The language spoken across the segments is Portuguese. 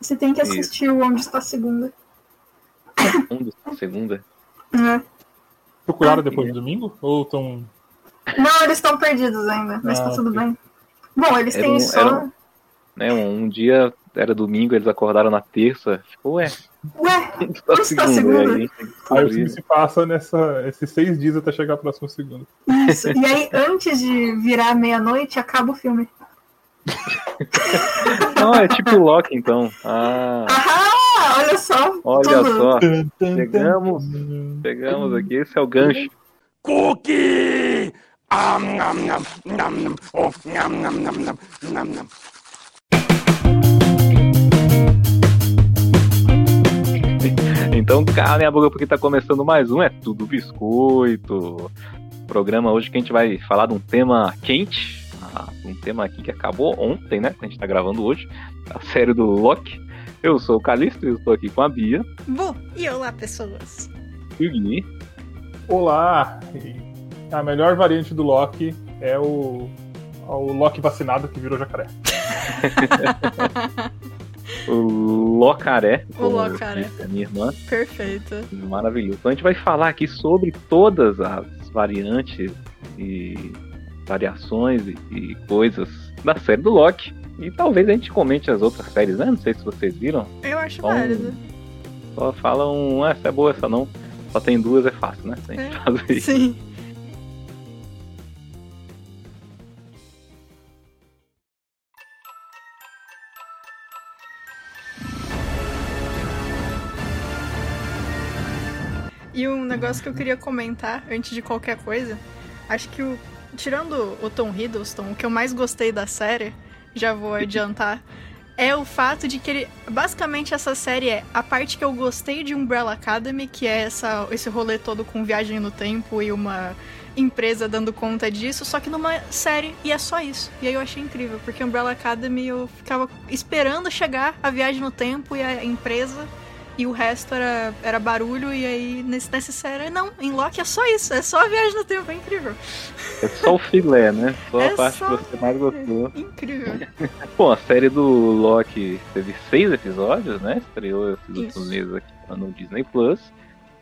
Você tem que assistir o Onde Está a Segunda. Onde está a Segunda? É. Procuraram depois do domingo? Ou estão. Não, eles estão perdidos ainda, mas Ah, tá tudo ok. bem. Bom, eles Era têm um- só. era um- Né, um dia era domingo, eles acordaram na terça. Ficou, ué, Ué, onde está a Onde está a segunda? Aí Aí o filme se passa nessa, esses seis dias até chegar a próxima segunda. isso. E aí, antes de virar meia-noite, acaba o filme. Não, é tipo Loki, então. Ah, olha só. olha tudo. só. Chegamos, chegamos aqui. Esse é o gancho. Cookie! Am, nam, nam, nam, nam. Oh, nam, nam, nam, nam, nam, nam. Então calem a boca porque tá começando mais um É Tudo Biscoito. Programa hoje que a gente vai falar de um tema quente. Ah, Um tema aqui que acabou ontem, né? Que a gente tá gravando hoje. A série do Loki. Eu sou o Calixto e eu estou aqui com a Bia Bu, e olá, pessoas. e o Gui. Olá! A melhor variante do Loki é o, o Loki vacinado que virou jacaré. O Locaré. O Locaré. minha irmã. Perfeito. Maravilhoso. Então a gente vai falar aqui sobre todas as variantes e variações e, e coisas da série do Loki. E talvez a gente comente as outras séries, né? Não sei se vocês viram. Eu acho Bom, válido. Só falam, ah, essa é boa, essa não. Só tem duas, é fácil, né? É. fazer. Sim. E um negócio que eu queria comentar antes de qualquer coisa, acho que o tirando o Tom Hiddleston, o que eu mais gostei da série, já vou adiantar, é o fato de que ele. Basicamente, essa série é a parte que eu gostei de Umbrella Academy, que é essa, esse rolê todo com viagem no tempo e uma empresa dando conta disso, só que numa série, e é só isso. E aí eu achei incrível, porque Umbrella Academy eu ficava esperando chegar a viagem no tempo e a empresa. E o resto era, era barulho, e aí nesse, nessa série, não, em Loki é só isso, é só a viagem no tempo, é incrível. É só o filé, né? Só É a parte só que você mais gostou. Incrível. Bom, a série do Loki teve seis episódios, né? Estreou esses Isso. últimos meses aqui no Disney Plus.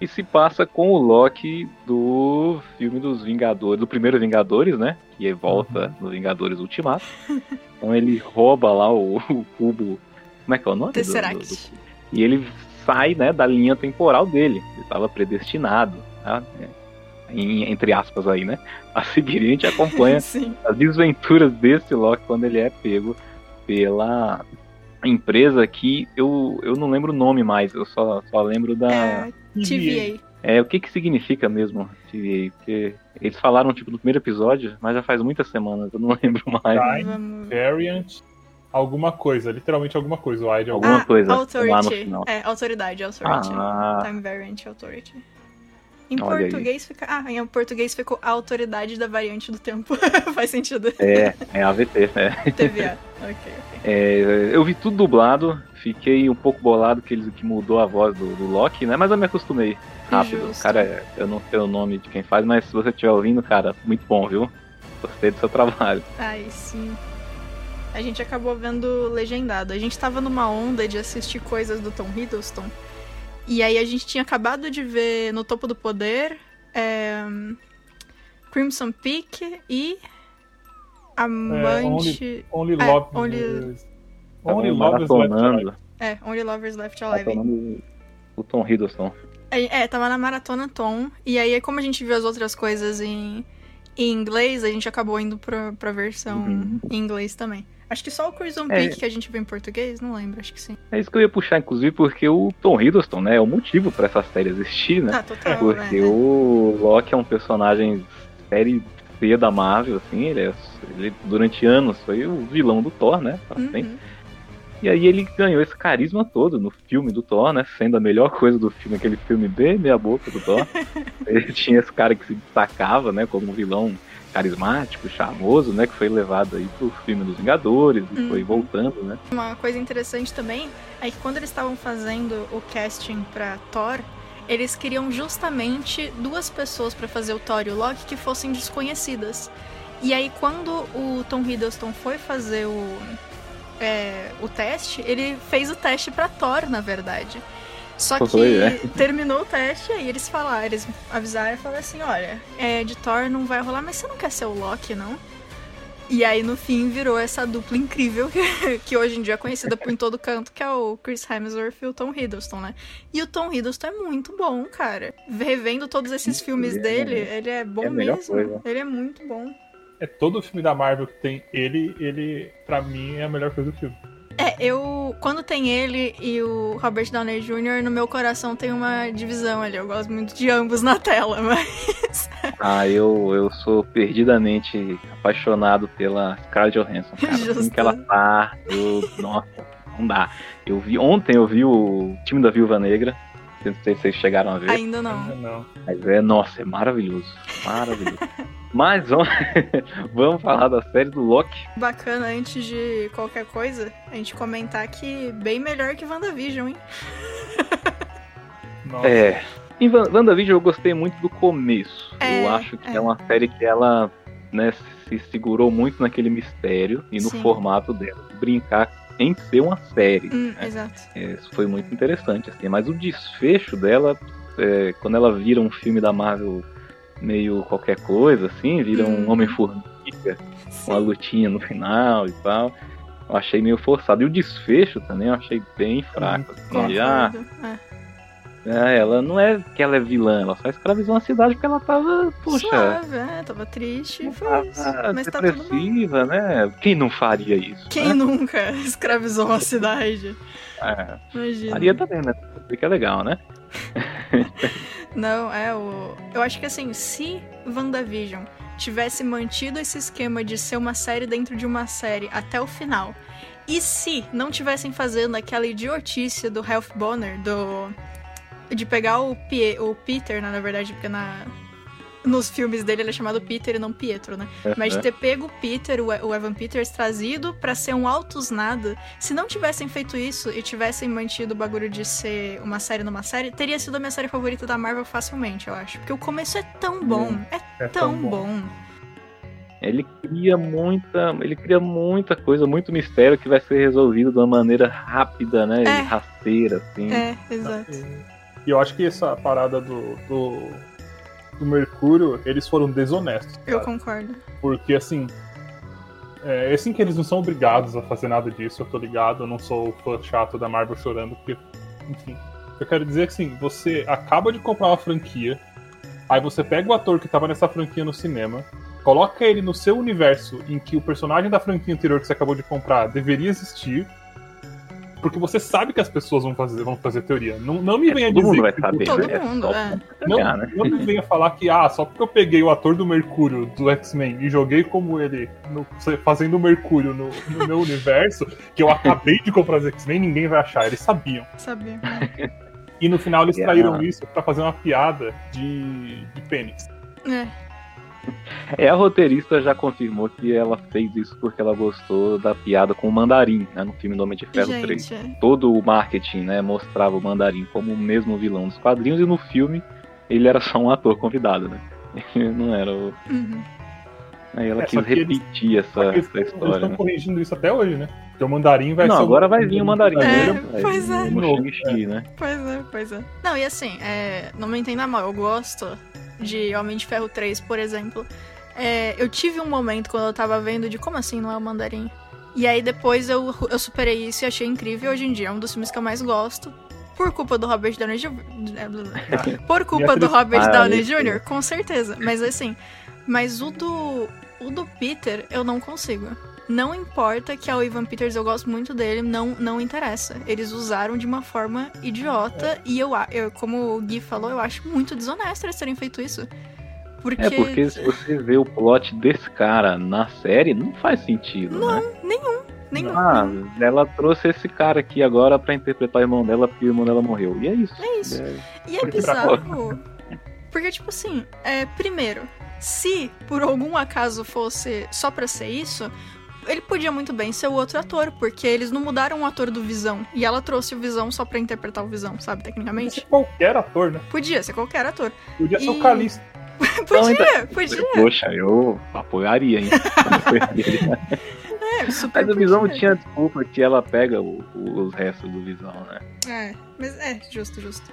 E se passa com o Loki do filme dos Vingadores, do primeiro Vingadores, né? Que volta no Vingadores Ultimato. Então ele rouba lá o, o cubo. Como é que é o nome? do- do- Tesseract. do- e ele sai, né, da linha temporal dele. Ele estava predestinado, tá? É, em- entre aspas aí, né? A seguir a gente acompanha as desventuras desse Loki quando ele é pego pela empresa que eu, eu não lembro o nome mais, eu só, só lembro da. É, TVA. É, o que que significa mesmo TVA? Porque eles falaram tipo no primeiro episódio, mas já faz muitas semanas, eu não lembro mais. Time. Variant, alguma coisa, literalmente alguma coisa. O ID Alguma ah, coisa lá no Authority. final. É, autoridade, authority. Ah, Time Variant Authority. Em Olha aí. português fica. Ah, em português ficou a autoridade da variante do tempo. Faz sentido. é, é AVT, né? TVA. ok, ok. É, eu vi tudo dublado, fiquei um pouco bolado que ele que mudou a voz do, do Loki, né? Mas eu me acostumei rápido. Justo. Cara, eu não sei o nome de quem faz, mas se você estiver ouvindo, cara, muito bom, viu? Gostei do seu trabalho. Ai, sim. A gente acabou vendo legendado. A gente tava numa onda de assistir coisas do Tom Hiddleston. E aí a gente tinha acabado de ver No Topo do Poder, é, Crimson Peak e Amante. Only É, Love. Only- Only Tava Love is Left maratonando. É, Only Lovers Left Alive. maratonando o Tom Hiddleston. É, é, tava na maratona Tom. E aí, como a gente viu as outras coisas em, em inglês, a gente acabou indo pra, pra versão Uhum. em inglês também. Acho que só o Crimson É. Peak que a gente viu em português, não lembro, acho que sim. É isso que eu ia puxar, inclusive, porque o Tom Hiddleston, né, é o motivo pra essa série existir, né? Ah, total. Porque é. o Loki é um personagem série C da Marvel, assim, ele, é- ele durante anos foi o vilão do Thor, né? sempre. Uhum. E aí ele ganhou esse carisma todo no filme do Thor, né? Sendo a melhor coisa do filme, aquele filme bem meia boca do Thor. ele tinha esse cara que se destacava, né? Como um vilão carismático, charmoso, né? Que foi levado aí pro filme dos Vingadores e Uhum. foi voltando, né? Uma coisa interessante também é que quando eles estavam fazendo o casting pra Thor, eles queriam justamente duas pessoas pra fazer o Thor e o Loki que fossem desconhecidas. E aí quando o Tom Hiddleston foi fazer o, é, o teste, ele fez o teste pra Thor, na verdade. Só que Foi, é. terminou o teste, aí eles falaram, eles avisaram e falaram assim, olha, é, de Thor não vai rolar, mas você não quer ser o Loki, não? E aí, no fim, virou essa dupla incrível que, que hoje em dia é conhecida por em todo canto, que é o Chris Hemsworth e o Tom Hiddleston, né? E o Tom Hiddleston é muito bom, cara. Revendo todos esses filmes é- dele, ele é bom é mesmo. coisa. Ele é muito bom. É todo filme da Marvel que tem ele, ele, pra mim, é a melhor coisa do filme. É, eu. Quando tem ele e o Robert Downey Jr., no meu coração tem uma divisão ali. Eu gosto muito de ambos na tela, mas. Ah, eu, eu sou perdidamente apaixonado pela Scarlett Johansson, cara. Assim Justo. que ela tá, eu, nossa, não dá. Eu vi, ontem eu vi o time da Viúva Negra, não sei se vocês chegaram a ver, Ainda não. Não, não. mas é, nossa, é maravilhoso, maravilhoso. mas vamos, vamos falar da série do Loki. Bacana, antes de qualquer coisa, a gente comentar que bem melhor que WandaVision, hein? Nossa. É, em WandaVision eu gostei muito do começo, É, eu acho que é. é. uma série que ela, né, se segurou muito naquele mistério e no Sim. formato dela, de brincar em ser uma série. Hum, né? exato. É, Isso foi muito interessante, assim. Mas o desfecho dela, é, quando ela vira um filme da Marvel meio qualquer coisa, assim, vira Hum. um Homem-Formiga, com a Sim. lutinha no final e tal. Eu achei meio forçado. E o desfecho também eu achei bem fraco. Assim, de, ah, Concordo. É. é, ela não é que ela é vilã, ela só escravizou uma cidade porque ela tava, poxa, Suave, é, tava triste foi isso. ah, Mas tá depressiva, né? Quem não faria isso? Quem né? nunca escravizou uma cidade? É, Imagina. Maria também, né? Fica legal, né? Não, é o. Eu acho que assim, se WandaVision tivesse mantido esse esquema de ser uma série dentro de uma série até o final, e se não tivessem fazendo aquela idiotice do Ralph Bonner, do. de pegar o, Pie... o Peter, né, na verdade, porque na. Nos filmes dele ele é chamado Peter e não Pietro, né? Mas de ter pego o Peter, o o Evan Peters, trazido pra ser um altos nada. Se não tivessem feito isso e tivessem mantido o bagulho de ser uma série numa série, teria sido a minha série favorita da Marvel facilmente, eu acho. Porque o começo é tão bom, é, É tão, bom. Ele cria muita, ele cria muita coisa, muito mistério que vai ser resolvido de uma maneira rápida, né? É. E rasteira, assim. É, exato. E eu acho que essa parada do, do, do Mercúrio, eles foram desonestos. Eu cara. concordo. Porque assim. É assim que eles não são obrigados a fazer nada disso, eu tô ligado, eu não sou fã chato da Marvel chorando, porque, enfim. Eu quero dizer que assim, você acaba de comprar uma franquia, aí você pega o ator que tava nessa franquia no cinema, coloca ele no seu universo em que o personagem da franquia anterior que você acabou de comprar deveria existir. Porque você sabe que as pessoas vão fazer, vão fazer teoria. Não, não me É, venha todo dizer mundo vai saber. Todo né? mundo, é. não, né? não me venha falar que, ah, só porque eu peguei o ator do Mercúrio do X-Men e joguei como ele, no- fazendo o Mercúrio no, no meu universo, que eu acabei de comprar os X-Men, ninguém vai achar. Eles sabiam. Sabia. E no final eles Yeah. traíram isso pra fazer uma piada de, de pênis. É. É, a roteirista já confirmou que ela fez isso porque ela gostou da piada com o Mandarim, né? No filme do Homem de Ferro 3. Gente, é. Todo o marketing, né? Mostrava o Mandarim como o mesmo vilão dos quadrinhos e no filme ele era só um ator convidado, né? Ele não era o. Uhum. Aí ela É, quis que eles- repetir essa, eles essa história, estão né? corrigindo isso até hoje, né? Porque o mandarim vai Não, ser. agora vai vir o Mandarim. É, né? Pois é. o De novo, Shang-Chi, né? Pois é, pois é. Não, e assim, é, não me entenda mal, eu gosto de Homem de Ferro 3, por exemplo. É, eu tive um momento quando eu tava vendo de como assim não é o mandarim. E aí depois eu, eu superei isso e achei incrível. Hoje em dia é um dos filmes que eu mais gosto. Por culpa do Robert Downey Jr. Por culpa do Robert Ah, Downey. Jr., com certeza. Mas assim, mas o do. O do Peter eu não consigo. Não importa que é o Ivan Peters, eu gosto muito dele, não, não interessa. Eles usaram de uma forma idiota e eu, a- eu, como o Gui falou, eu acho muito desonesto eles terem feito isso. Porque. É porque se você vê o plot desse cara na série, não faz sentido, né? Nenhum. Nenhum. Ah, ela trouxe esse cara aqui agora pra interpretar o irmão dela porque o irmão dela morreu. E é isso. É isso. É, E é pra bizarro. Porque, tipo assim, é, primeiro, se por algum acaso fosse só pra ser isso, ele podia muito bem ser o outro ator, porque eles não mudaram o ator do Visão. E ela trouxe o Visão só pra interpretar o Visão, sabe, Podia tecnicamente? ser qualquer ator, né? Podia ser qualquer ator. Podia ser E- o Calixto. podia, então, podia. Poxa, eu apoiaria, hein? É, super Mas o Visão podia. tinha desculpa que ela pega o- o- os restos do Visão, né? É, mas é, justo, justo.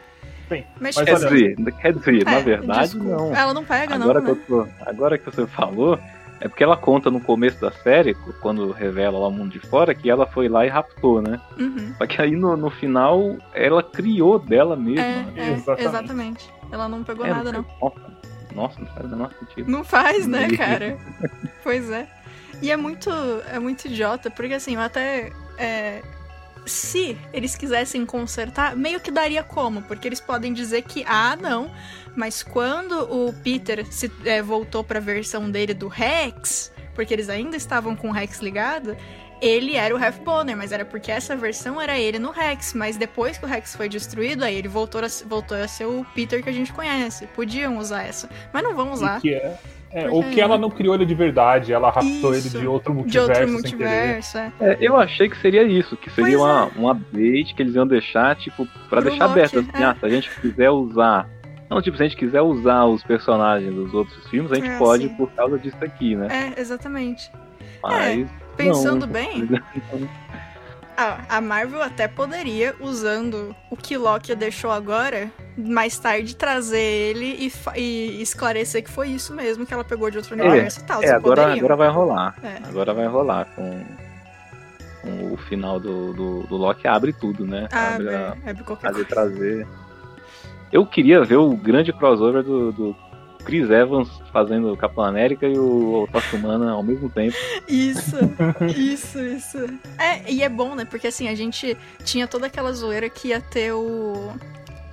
Bem, Mas, mas Quer dizer, quer dizer, na é, verdade, desculpa. não. Ela não pega, Agora, não, que né? eu tô- agora que você falou, é porque ela conta no começo da série, quando revela lá o mundo de fora, que ela foi lá e raptou, né? Uhum. Só que aí no, no final ela criou dela mesma. É, né? é, Exatamente. exatamente. Ela não pegou É, nada, não. Nossa, nossa, não faz o menor sentido. Não faz, né, cara? pois é. E é muito, é muito idiota, porque assim, eu até. é, se eles quisessem consertar, meio que daria como, porque eles podem dizer que, ah, não, mas quando o Peter se, é, voltou pra versão dele do Rex, porque eles ainda estavam com o Rex ligado, ele era o Half Boner, mas era porque essa versão era ele no Rex, mas depois que o Rex foi destruído, aí ele voltou a, voltou a ser o Peter que a gente conhece. Podiam usar essa, mas não vão usar. E que é, é, ou que ela não criou ele de verdade, ela raptou Isso. ele de outro De multiverso. outro sem querer. multiverso, é. É, eu achei que seria isso, que seria Pois uma, uma bait que eles iam deixar, tipo, pra Pro deixar aberto. Assim, é. ah, se a gente quiser usar. Não, tipo, se a gente quiser usar os personagens dos outros filmes, a gente É, pode sim. por causa disso aqui, né? É, exatamente. Mas. Pensando não. bem, a, a Marvel até poderia, usando o que Loki deixou agora, mais tarde trazer ele e, e esclarecer que foi isso mesmo que ela pegou de outro É, universo e tal. É, agora, poderiam. agora vai rolar. É. Agora vai rolar com, com o final do, do, do Loki abre tudo, né? Abre, abre a, abre qualquer fazer coisa. trazer. Eu queria ver o grande crossover do, do Chris Evans fazendo o Capitão América e o Tocha Humana ao mesmo tempo. Isso, isso, isso. É, e é bom, né? Porque assim, a gente tinha toda aquela zoeira que ia ter o.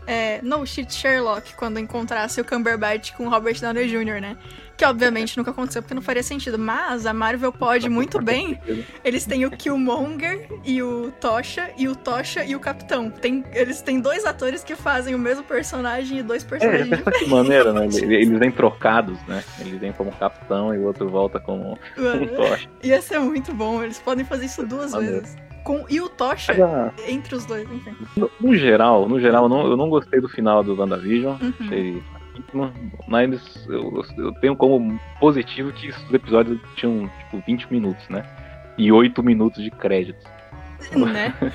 É, no Shit Sherlock, quando encontrasse o Cumberbatch com o Robert Downey Jr., né? Que obviamente nunca aconteceu porque não faria sentido. Mas a Marvel pode muito bem. Eles têm o Killmonger e o Tocha, e o Tocha e o Capitão. Tem, eles têm dois atores que fazem o mesmo personagem e dois É, personagens pensa que maneira, né? Eles, vêm trocados, né? Eles vêm como capitão e o outro volta como um tocha. Ia ser muito bom. Eles podem fazer isso duas Maneiro. vezes. Com, e o Tocha Agora, entre os dois, enfim. No, no geral, no geral, eu não, eu não gostei do final do WandaVision. Uhum. Achei mas eu, eu tenho como positivo que os episódios tinham tipo 20 minutos, né? E 8 minutos de créditos. né?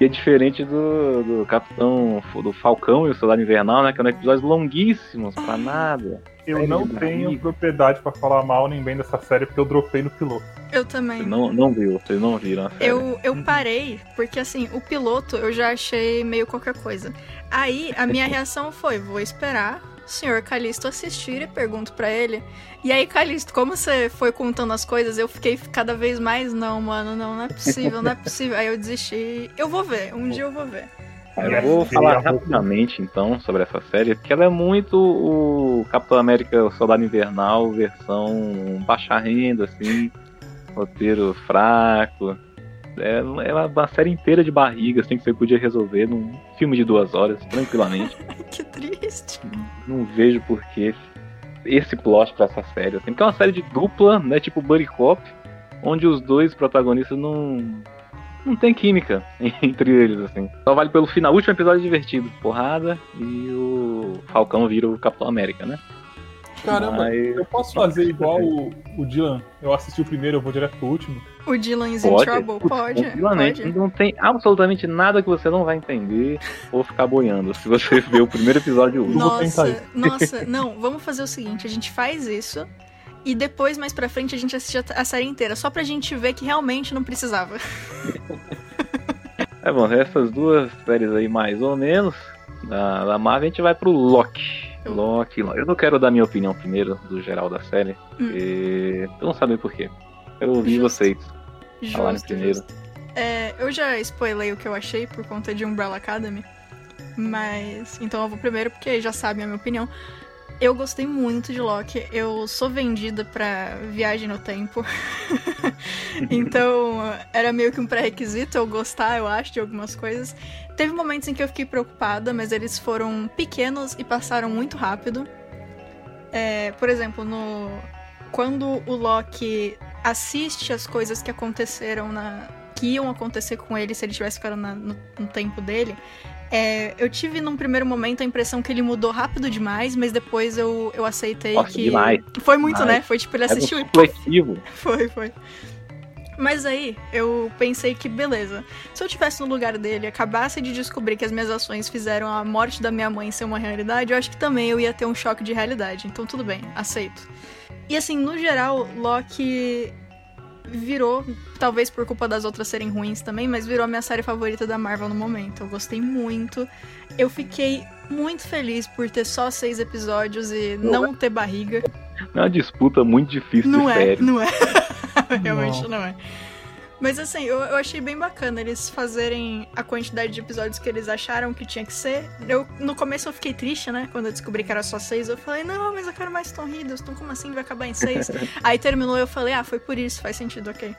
E é diferente do, do Capitão do Falcão e o Soldado Invernal, né? Que eram episódios longuíssimos, pra nada. Eu Série não tenho barriga. propriedade pra falar mal nem bem dessa série porque eu dropei no piloto. Eu também. Você não, não viu, vocês não viram a série. Eu, eu parei, porque assim, o piloto eu já achei meio qualquer coisa. Aí a minha reação foi: vou esperar senhor Calisto assistir e pergunto pra ele. E aí, Calisto, como você foi contando as coisas, eu fiquei cada vez mais: não, mano, não, não é possível, não é possível. Aí eu desisti. Eu vou ver, um dia eu vou ver. Eu vou falar rapidamente então sobre essa série, porque ela é muito o Capitão América o Soldado Invernal, versão baixa renda, assim, roteiro fraco. É, é uma série inteira de barrigas, tem que você podia resolver num filme de duas horas, tranquilamente. que triste. Não vejo por que esse plot pra essa série, assim, porque é uma série de dupla, né, tipo Buddy Cop, onde os dois protagonistas não não tem química entre eles, assim. Só vale pelo final. O último episódio é divertido, porrada, e o Falcão vira o Capitão América, né? Caramba, Mas- eu posso fazer igual o, o Dylan? Eu assisti o primeiro, eu vou direto pro último. O Dylan's in Pode, Trouble? putz, Pode, tranquilamente. pode. Não tem absolutamente nada que você não vai entender ou ficar boiando. Se você ver o primeiro episódio e o tentar Nossa, nossa, não, vamos fazer o seguinte, a gente faz isso e depois, mais pra frente, a gente assiste a a série inteira, só pra gente ver que realmente não precisava. É bom, essas duas séries aí, mais ou menos, da, da Marvel, a gente vai pro Loki. Loki, Loki. Eu não quero dar minha opinião primeiro, do geral da série, Hum. porque eu não saber por quê. Eu ouvi Justo. vocês falarem Justo, primeiro. justo. É, eu já spoilei o que eu achei por conta de Umbrella Academy, mas então eu vou primeiro porque já sabem a minha opinião. Eu gostei muito de Loki. Eu sou vendida pra viagem no tempo. então, era meio que um pré-requisito eu gostar, eu acho, de algumas coisas. Teve momentos em que eu fiquei preocupada, mas eles foram pequenos e passaram muito rápido. É, por exemplo, no quando o Loki assiste as coisas que aconteceram na que iam acontecer com ele se ele tivesse ficado na- no, no tempo dele, é, eu tive num primeiro momento a impressão que ele mudou rápido demais, mas depois eu, eu aceitei Nossa, que demais. foi muito, Demais. né? Foi tipo ele É um assistiu e supletivo. foi, foi. Mas aí eu pensei que, beleza, se eu tivesse no lugar dele acabasse de descobrir que as minhas ações fizeram a morte da minha mãe ser uma realidade, eu acho que também eu ia ter um choque de realidade. Então tudo bem, aceito. E assim, no geral, Loki virou, talvez por culpa das outras serem ruins também, mas virou a minha série favorita da Marvel no momento. Eu gostei muito. Eu fiquei muito feliz por ter só seis episódios e não ter barriga. É uma disputa muito difícil Não de é, série. não é. Realmente não. é. Mas assim, eu, eu achei bem bacana eles fazerem a quantidade de episódios que eles acharam que tinha que ser. Eu, no começo eu fiquei triste, né? Quando eu descobri que era só seis, eu falei, não, mas eu quero mais Tom Hiddleston, como assim vai acabar em seis? Aí terminou eu falei, ah, foi por isso, faz sentido, ok.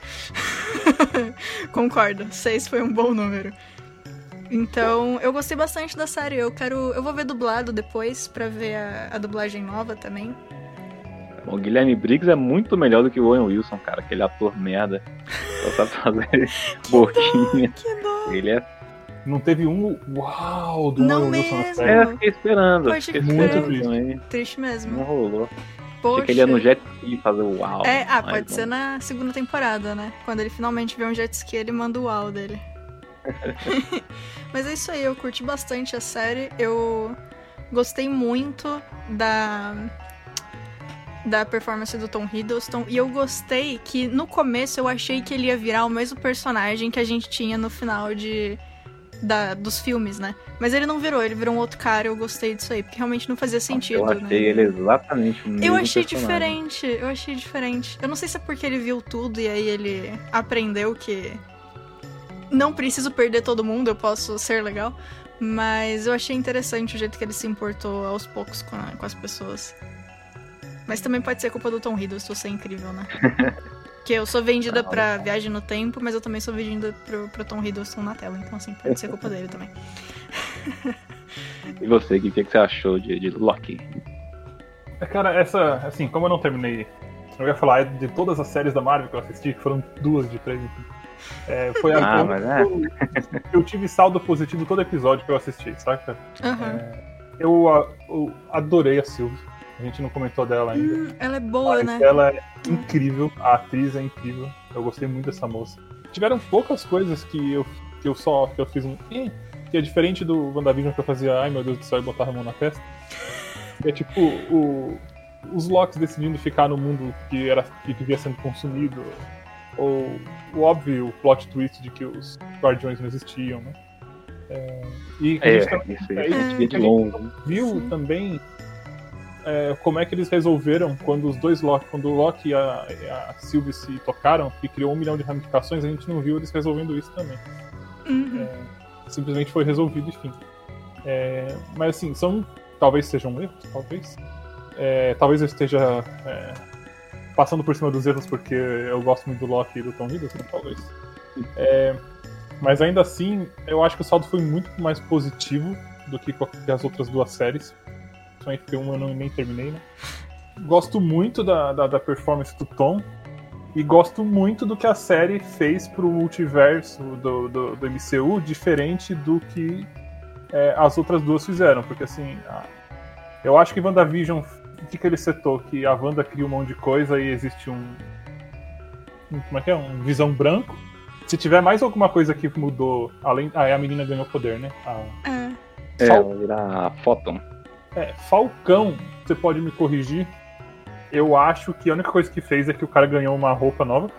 Concordo, seis foi um bom número. Então, eu gostei bastante da série. Eu quero. Eu vou ver dublado depois pra ver a, a dublagem nova também. O Guilherme Briggs é muito melhor do que o Owen Wilson, cara. Aquele ator merda. Só sabe fazer boquinha. Que dó! Ele é. Não teve um uau do Não Owen Wilson na mesmo. série. É, eu fiquei esperando. Fiquei Muito também. Triste Não mesmo. rolou. Poxa. Achei que ele ia no jet ski fazer o uau. É, ah, pode não. ser na segunda temporada, né? Quando ele finalmente vê um jet ski, ele manda o uau dele. Mas é isso aí, eu curti bastante a série. Eu gostei muito da da performance do Tom Hiddleston e eu gostei que no começo eu achei que ele ia virar o mesmo personagem que a gente tinha no final de da, dos filmes, né? Mas ele não virou, ele virou um outro cara. Eu gostei disso aí, porque realmente não fazia sentido, Eu achei né? ele exatamente o mesmo Eu achei personagem. diferente, eu achei diferente. Eu não sei se é porque ele viu tudo e aí ele aprendeu que não preciso perder todo mundo, eu posso ser legal. Mas eu achei interessante o jeito que ele se importou aos poucos com, a- com as pessoas. Mas também pode ser culpa do Tom Hiddleston ser incrível, né? que eu sou vendida Ah, pra viagem no tempo, mas eu também sou vendida pro, pro Tom Hiddleston na tela. Então, assim, pode ser culpa dele também. E você, o que, que você achou de, de Loki? É, Cara, essa, assim, como eu não terminei, eu ia falar de todas as séries da Marvel que eu assisti, que foram duas de três. É, foi a Ah, eu, mas é. eu, eu tive saldo positivo todo episódio que eu assisti, saca? Aham. Eu, a- eu adorei a Sylvie. A gente não comentou dela ainda. Hum, ela é boa, Mas né? ela é incrível, a atriz é incrível. Eu gostei muito dessa moça. Tiveram poucas coisas que eu, que eu só que eu fiz um. Que é diferente do WandaVision que eu fazia, ai meu Deus do céu, e botava a mão na testa. É tipo, o, os Locks decidindo ficar no mundo que, era, que vivia sendo consumido. Ou o óbvio plot twist de que os Guardiões não existiam, né? É, e a É, também isso é a gente isso de a gente viu Sim. também é, como é que eles resolveram quando os dois Loki, quando o Loki e a, e a Sylvie se tocaram, que criou um milhão de ramificações, a gente não viu eles resolvendo isso também. Uhum. Simplesmente foi resolvido, enfim. É, mas assim, são. Talvez sejam erros, talvez. É, talvez eu esteja é, passando por cima dos erros porque eu gosto muito do Loki e do Tom Hiddleston, talvez. É, mas ainda assim, eu acho que o saldo foi muito mais positivo do que que as outras duas séries. Principalmente porque uma eu não, nem terminei, né? Gosto muito da, da, da performance do Tom. E gosto muito do que a série fez pro multiverso do, do, do MCU, diferente do que é, as outras duas fizeram. Porque assim, a- eu acho que WandaVision, que, que ele setou? Que a Wanda cria um monte de coisa e existe um. um- Como é que é? Um visão branco. Se tiver mais alguma coisa que mudou, além. Ah, é a menina ganhou poder, né? A, É. É, Fal- ela vira Photon. é, Falcão, você pode me corrigir. Eu acho que a única coisa que fez é que o cara ganhou uma roupa nova.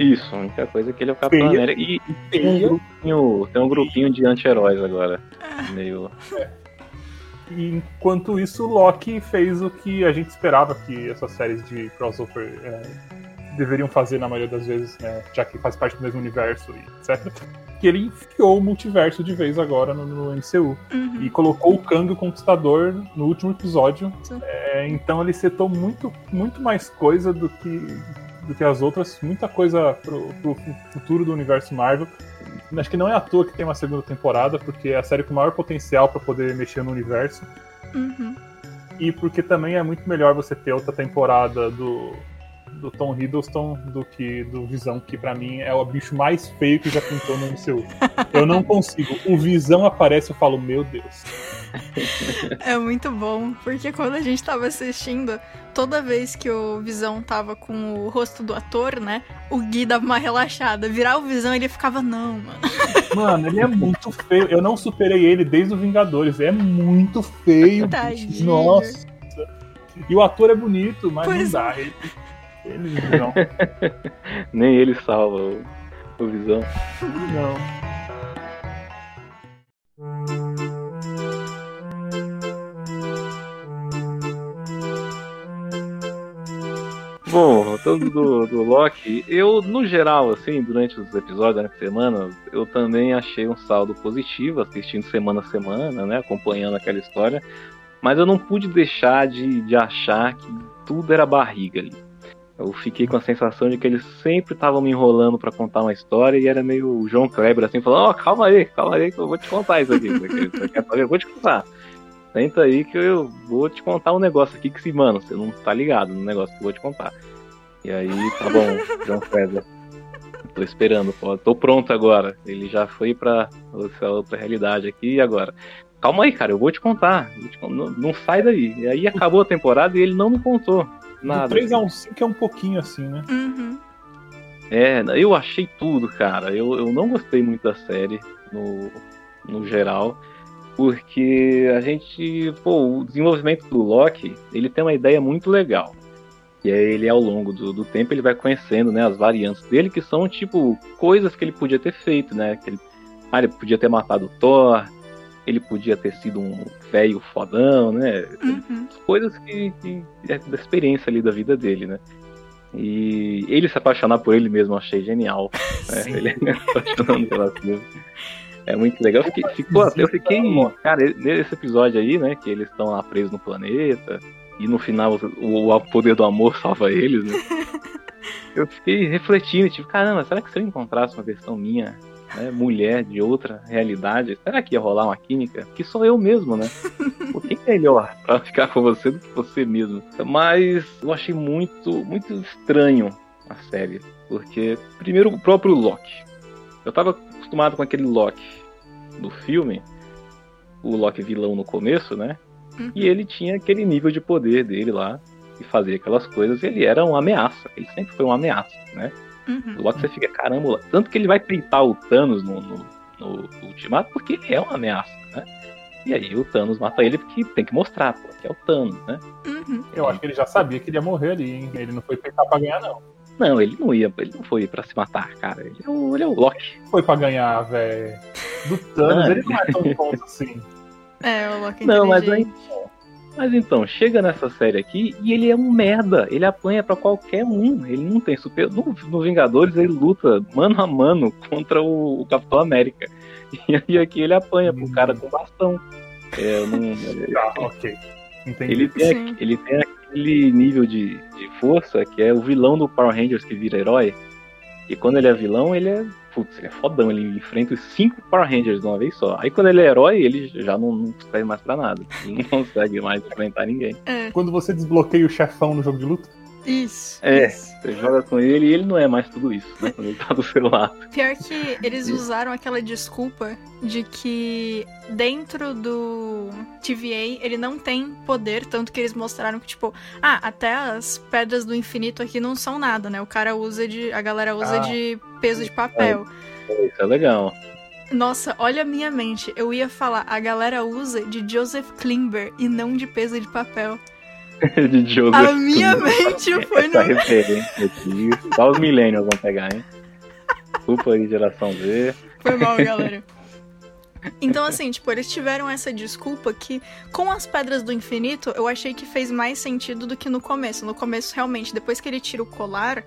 Isso, a única coisa é que ele é o Capitão Feia. América. E, e tem, um grupinho, tem um grupinho de anti-heróis agora. Meio. E enquanto isso, Loki fez o que a gente esperava que essas séries de crossover é, deveriam fazer na maioria das vezes, né, já que faz parte do mesmo universo e etc. Que ele enfiou o multiverso de vez agora no, no MCU. Uhum. E colocou o Kang o Conquistador no último episódio. É, então ele setou muito, muito mais coisa do que, do que as outras, muita coisa pro, pro futuro do universo Marvel. Acho que não é à toa que tem uma segunda temporada, porque é a série com maior potencial para poder mexer no universo. Uhum. E porque também é muito melhor você ter outra temporada do, do Tom Hiddleston do que do Visão, que pra mim é o bicho mais feio que já pintou no MCU. Eu não consigo. O Visão aparece e eu falo, meu Deus. É muito bom, porque quando a gente tava assistindo, toda vez que o Visão tava com o rosto do ator, né? O Gui dava uma relaxada. Virar o Visão, ele ficava, não, mano. Mano, ele é muito feio. Eu não superei ele desde o Vingadores. É muito feio. Tadinho. Nossa. E o ator é bonito, mas Pois não dá. Ele, ele não. Nem ele salva o, o Visão. não. Bom, voltando do, do Loki, eu, no geral, assim, durante os episódios, durante semana, eu também achei um saldo positivo, assistindo semana a semana, né, acompanhando aquela história, mas eu não pude deixar de, de achar que tudo era barriga ali. Eu fiquei com a sensação de que eles sempre estavam me enrolando pra contar uma história e era meio o João Kleber, assim, falando, ó, calma aí, calma aí que eu vou te contar isso aqui, você quer saber? Eu vou te contar. Senta aí que eu vou te contar um negócio aqui que se, mano, você não tá ligado no negócio que eu vou te contar. E aí, tá bom, João César. Tô esperando, pô. Tô pronto agora. Ele já foi pra essa outra realidade aqui e agora. Calma aí, cara, eu vou te contar. Não, não sai daí. E aí acabou a temporada e ele não me contou nada. Do 3 a 1 5 é um pouquinho assim, né? Uhum. É, eu achei tudo, cara. Eu, eu não gostei muito da série no, no geral. Porque a gente. Pô, o desenvolvimento do Loki, ele tem uma ideia muito legal. E aí ele, ao longo do, do tempo, ele vai conhecendo né, as variantes dele, que são, tipo, coisas que ele podia ter feito, né? Que ele, ah, ele podia ter matado o Thor, ele podia ter sido um velho fodão, né? Uhum. coisas que, que é da experiência ali da vida dele, né? E ele se apaixonar por ele mesmo eu achei genial. né? Ele se apaixonando pela filha. É muito legal. Eu fiquei, ficou, eu fiquei. Cara, nesse episódio aí, né? Que eles estão lá presos no planeta. E no final o, o poder do amor salva eles, né? Eu fiquei refletindo, tipo, caramba, será que se eu encontrasse uma versão minha, né, mulher de outra realidade, será que ia rolar uma química? Que sou eu mesmo, né? O que é melhor pra ficar com você do que você mesmo? Mas eu achei muito, muito estranho a série. Porque, primeiro, o próprio Loki. Eu tava acostumado com aquele Loki do filme, o Loki vilão no começo, né? Uhum. E ele tinha aquele nível de poder dele lá, e fazia aquelas coisas, e ele era uma ameaça. Ele sempre foi uma ameaça, né? Uhum. O Loki você fica, caramba, lá. tanto que ele vai peitar o Thanos no, no, no Ultimato, porque ele é uma ameaça, né? E aí o Thanos mata ele porque tem que mostrar, pô, que é o Thanos, né? Uhum. Eu acho que ele já sabia que ele ia morrer ali, hein? Ele não foi peitar pra ganhar, não. Não, ele não ia, ele não foi pra se matar, cara. Ele é o, ele é o Loki. Foi pra ganhar, velho. Do Thanos, Ah. ele não é tão tonto assim. É, o Loki Não, mas inteligente. Mas então, chega nessa série aqui e ele é um merda. Ele apanha pra qualquer um. Ele não tem super. No, no Vingadores ele luta mano a mano contra o, o Capitão América. E aí aqui ele apanha pro cara com bastão. É, eu não- Tá, ok. Entendi. ele, tem, Sim. ele tem aquele nível de, de força que é o vilão do Power Rangers que vira herói. E quando ele é vilão, ele é. Putz, ele é fodão. Ele enfrenta os cinco Power Rangers de uma vez só. Aí quando ele é herói, ele já não, não serve mais pra nada. Ele não consegue mais enfrentar ninguém. É, Quando você desbloqueia o chefão no jogo de luta, isso. É. isso. Você joga com ele e ele não é mais tudo isso, né? Quando ele tá do seu lado. Pior que eles usaram aquela desculpa de que dentro do TVA ele não tem poder, tanto que eles mostraram que, tipo, ah, até as pedras do infinito aqui não são nada, né? O cara usa de. A galera usa Ah. de peso de papel. Isso é legal. Nossa, olha a minha mente. Eu ia falar, a galera usa de Joseph Klimber e não de peso de papel. De. A minha mente foi Essa no. referência aqui. Só os millennials vão pegar, hein? Desculpa aí, geração Z. Foi mal, galera. Então, assim, tipo, eles tiveram essa desculpa que, com as pedras do infinito, eu achei que fez mais sentido do que no começo. No começo, realmente, depois que ele tira o colar,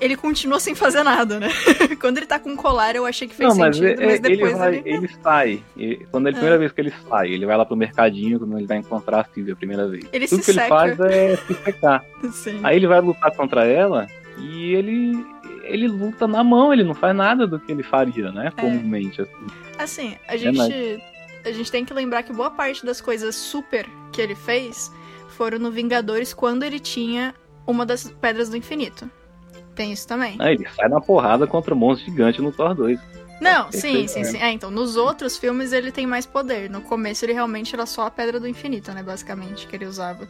ele continua sem fazer nada, né? Quando ele tá com o colar, eu achei que fez Não, mas, sentido, é- mas ele, depois vai, ele. ele sai. Quando é a primeira vez que ele sai, ele vai lá pro mercadinho, quando ele vai encontrar a Sylvie a primeira vez. Ele Tudo se que ele seca. faz é se secar. Sim. Aí ele vai lutar contra ela e ele ele luta na mão, ele não faz nada do que ele faria, né? É. Comumente, assim. Assim, a É gente. A gente tem que lembrar que boa parte das coisas super que ele fez foram no Vingadores quando ele tinha uma das pedras do infinito. Tem isso também. Ah, ele sai na porrada contra o monstro gigante no Thor 2. Não, sim, sim, sim. É, então, nos outros filmes ele tem mais poder. No começo ele realmente era só a Pedra do Infinito, né, basicamente, que ele usava.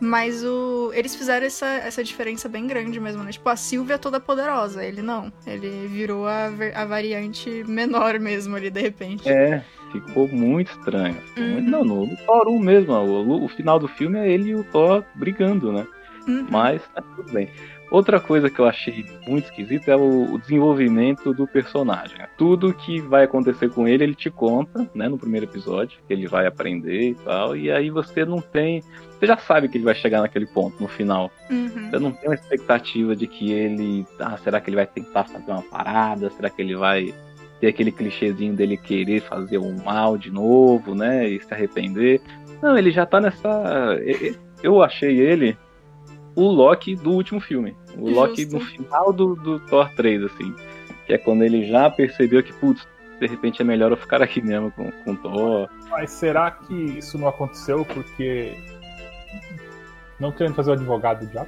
Mas o... eles fizeram essa, essa diferença bem grande mesmo, né? Tipo, a Sylvia é toda poderosa, ele não. Ele virou a, a variante menor mesmo ali, de repente. É, ficou muito estranho. Muito- Uhum. Não, no, no Thor 1 mesmo, o, o final do filme é ele e o Thor brigando, né? Uhum. Mas tá tudo bem. Outra coisa que eu achei muito esquisita é o, o desenvolvimento do personagem. Tudo que vai acontecer com ele, ele te conta, né, no primeiro episódio, que ele vai aprender e tal, e aí você não tem. Você já sabe que ele vai chegar naquele ponto no final. Uhum. Você não tem uma expectativa de que ele. Ah, será que ele vai tentar fazer uma parada? Será que ele vai ter aquele clichêzinho dele querer fazer um mal de novo, né? E se arrepender? Não, ele já tá nessa. Eu achei ele o Loki do último filme. O Loki Justo. no final do, do Thor 3, assim. Que é quando ele já percebeu que, putz, de repente é melhor eu ficar aqui mesmo com, com o Thor. Mas será que isso não aconteceu porque. Não querendo fazer o advogado já,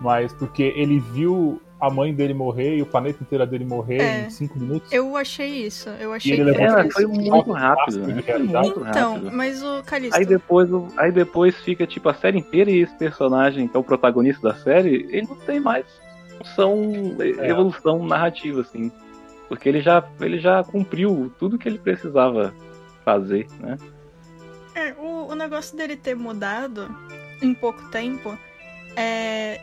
mas porque ele viu a mãe dele morrer e o planeta inteiro dele morrer É. em cinco minutos? Eu achei isso. Eu achei ele que É, foi muito Salto rápido, né? muito Então, rápido. mas o Calixto. Aí depois, aí depois fica tipo a série inteira e esse personagem que é o protagonista da série, ele não tem mais função, É. evolução narrativa assim, porque ele já ele já cumpriu tudo que ele precisava fazer, né? É, o, o negócio dele ter mudado em pouco tempo é.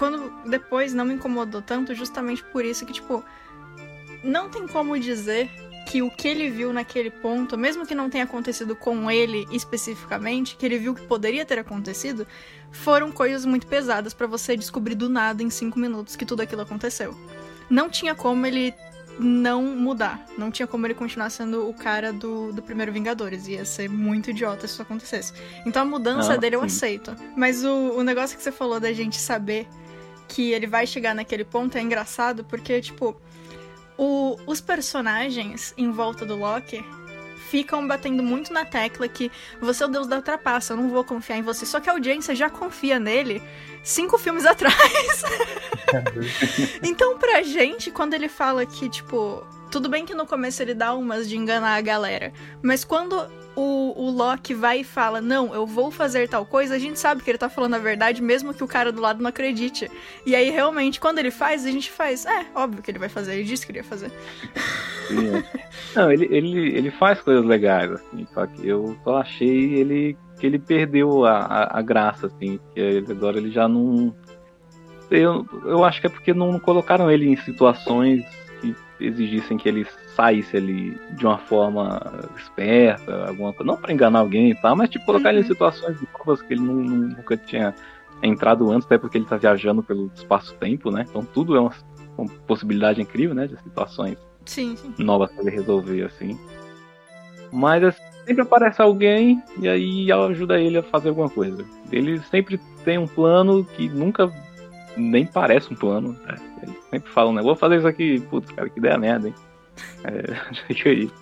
Quando depois não me incomodou tanto, justamente por isso que, tipo, não tem como dizer que o que ele viu naquele ponto, mesmo que não tenha acontecido com ele especificamente, que ele viu que poderia ter acontecido, foram coisas muito pesadas pra você descobrir do nada em cinco minutos que tudo aquilo aconteceu. Não tinha como ele não mudar. Não tinha como ele continuar sendo o cara do, do primeiro Vingadores. Ia ser muito idiota se isso acontecesse. Então a mudança Ah, dele eu aceito. Mas o, o negócio que você falou da gente saber que ele vai chegar naquele ponto é engraçado, porque, tipo, o- os personagens em volta do Loki ficam batendo muito na tecla que você é o deus da trapaça, eu não vou confiar em você. Só que a audiência já confia nele cinco filmes atrás. Então, pra gente, quando ele fala que, tipo, tudo bem que no começo ele dá umas de enganar a galera, mas quando o, o Loki vai e fala, não, eu vou fazer tal coisa, a gente sabe que ele tá falando a verdade, mesmo que o cara do lado não acredite. E aí, realmente, quando ele faz, a gente faz, é, óbvio que ele vai fazer, ele disse que ia fazer. Não, ele, ele, ele faz coisas legais, assim, só que eu só achei ele que ele perdeu a, a, a graça, assim, que agora ele já não. Eu, eu acho que é porque não colocaram ele em situações exigissem que ele saísse ali de uma forma esperta, alguma coisa. Não pra enganar alguém e tal, mas tipo, colocar ele em Uhum. situações novas que ele não- não- nunca tinha entrado antes, até porque ele tá viajando pelo espaço-tempo, né? Então tudo é uma, uma possibilidade incrível, né? De situações Sim, sim. novas pra ele resolver, assim. Mas assim, sempre aparece alguém e aí ajuda ele a fazer alguma coisa. Ele sempre tem um plano que nunca nem parece um plano. né? Ele sempre fala, né? Vou fazer isso aqui, putz, cara, que ideia merda, hein? É.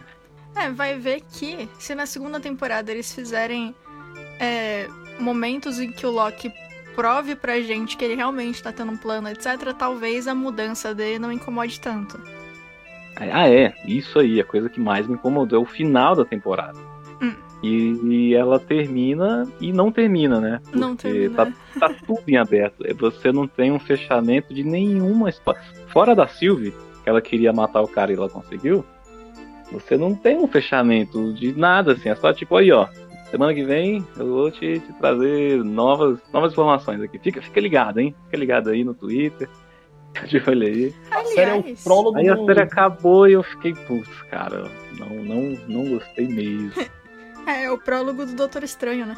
É, vai ver que se na segunda temporada eles fizerem é, momentos em que o Loki prove pra gente que ele realmente tá tendo um plano, etc., talvez a mudança dele não incomode tanto. Ah, é, isso aí, a coisa que mais me incomodou é o final da temporada. E, e ela termina e não termina, né? Não Porque termina. Tá, tá tudo em aberto. É, Você não tem um fechamento de nenhuma história. Fora da Sylvie, que ela queria matar o cara e ela conseguiu, você não tem um fechamento de nada, assim. É só tipo, aí, ó. Semana que vem eu vou te, te trazer novas, novas informações aqui. Fica, fica ligado, hein? Fica ligado aí no Twitter. De olho aí. A série é o Aliás, prólogo Aí a série acabou e eu fiquei, putz, cara, não, não, não gostei mesmo. é, é o prólogo do Doutor Estranho, né?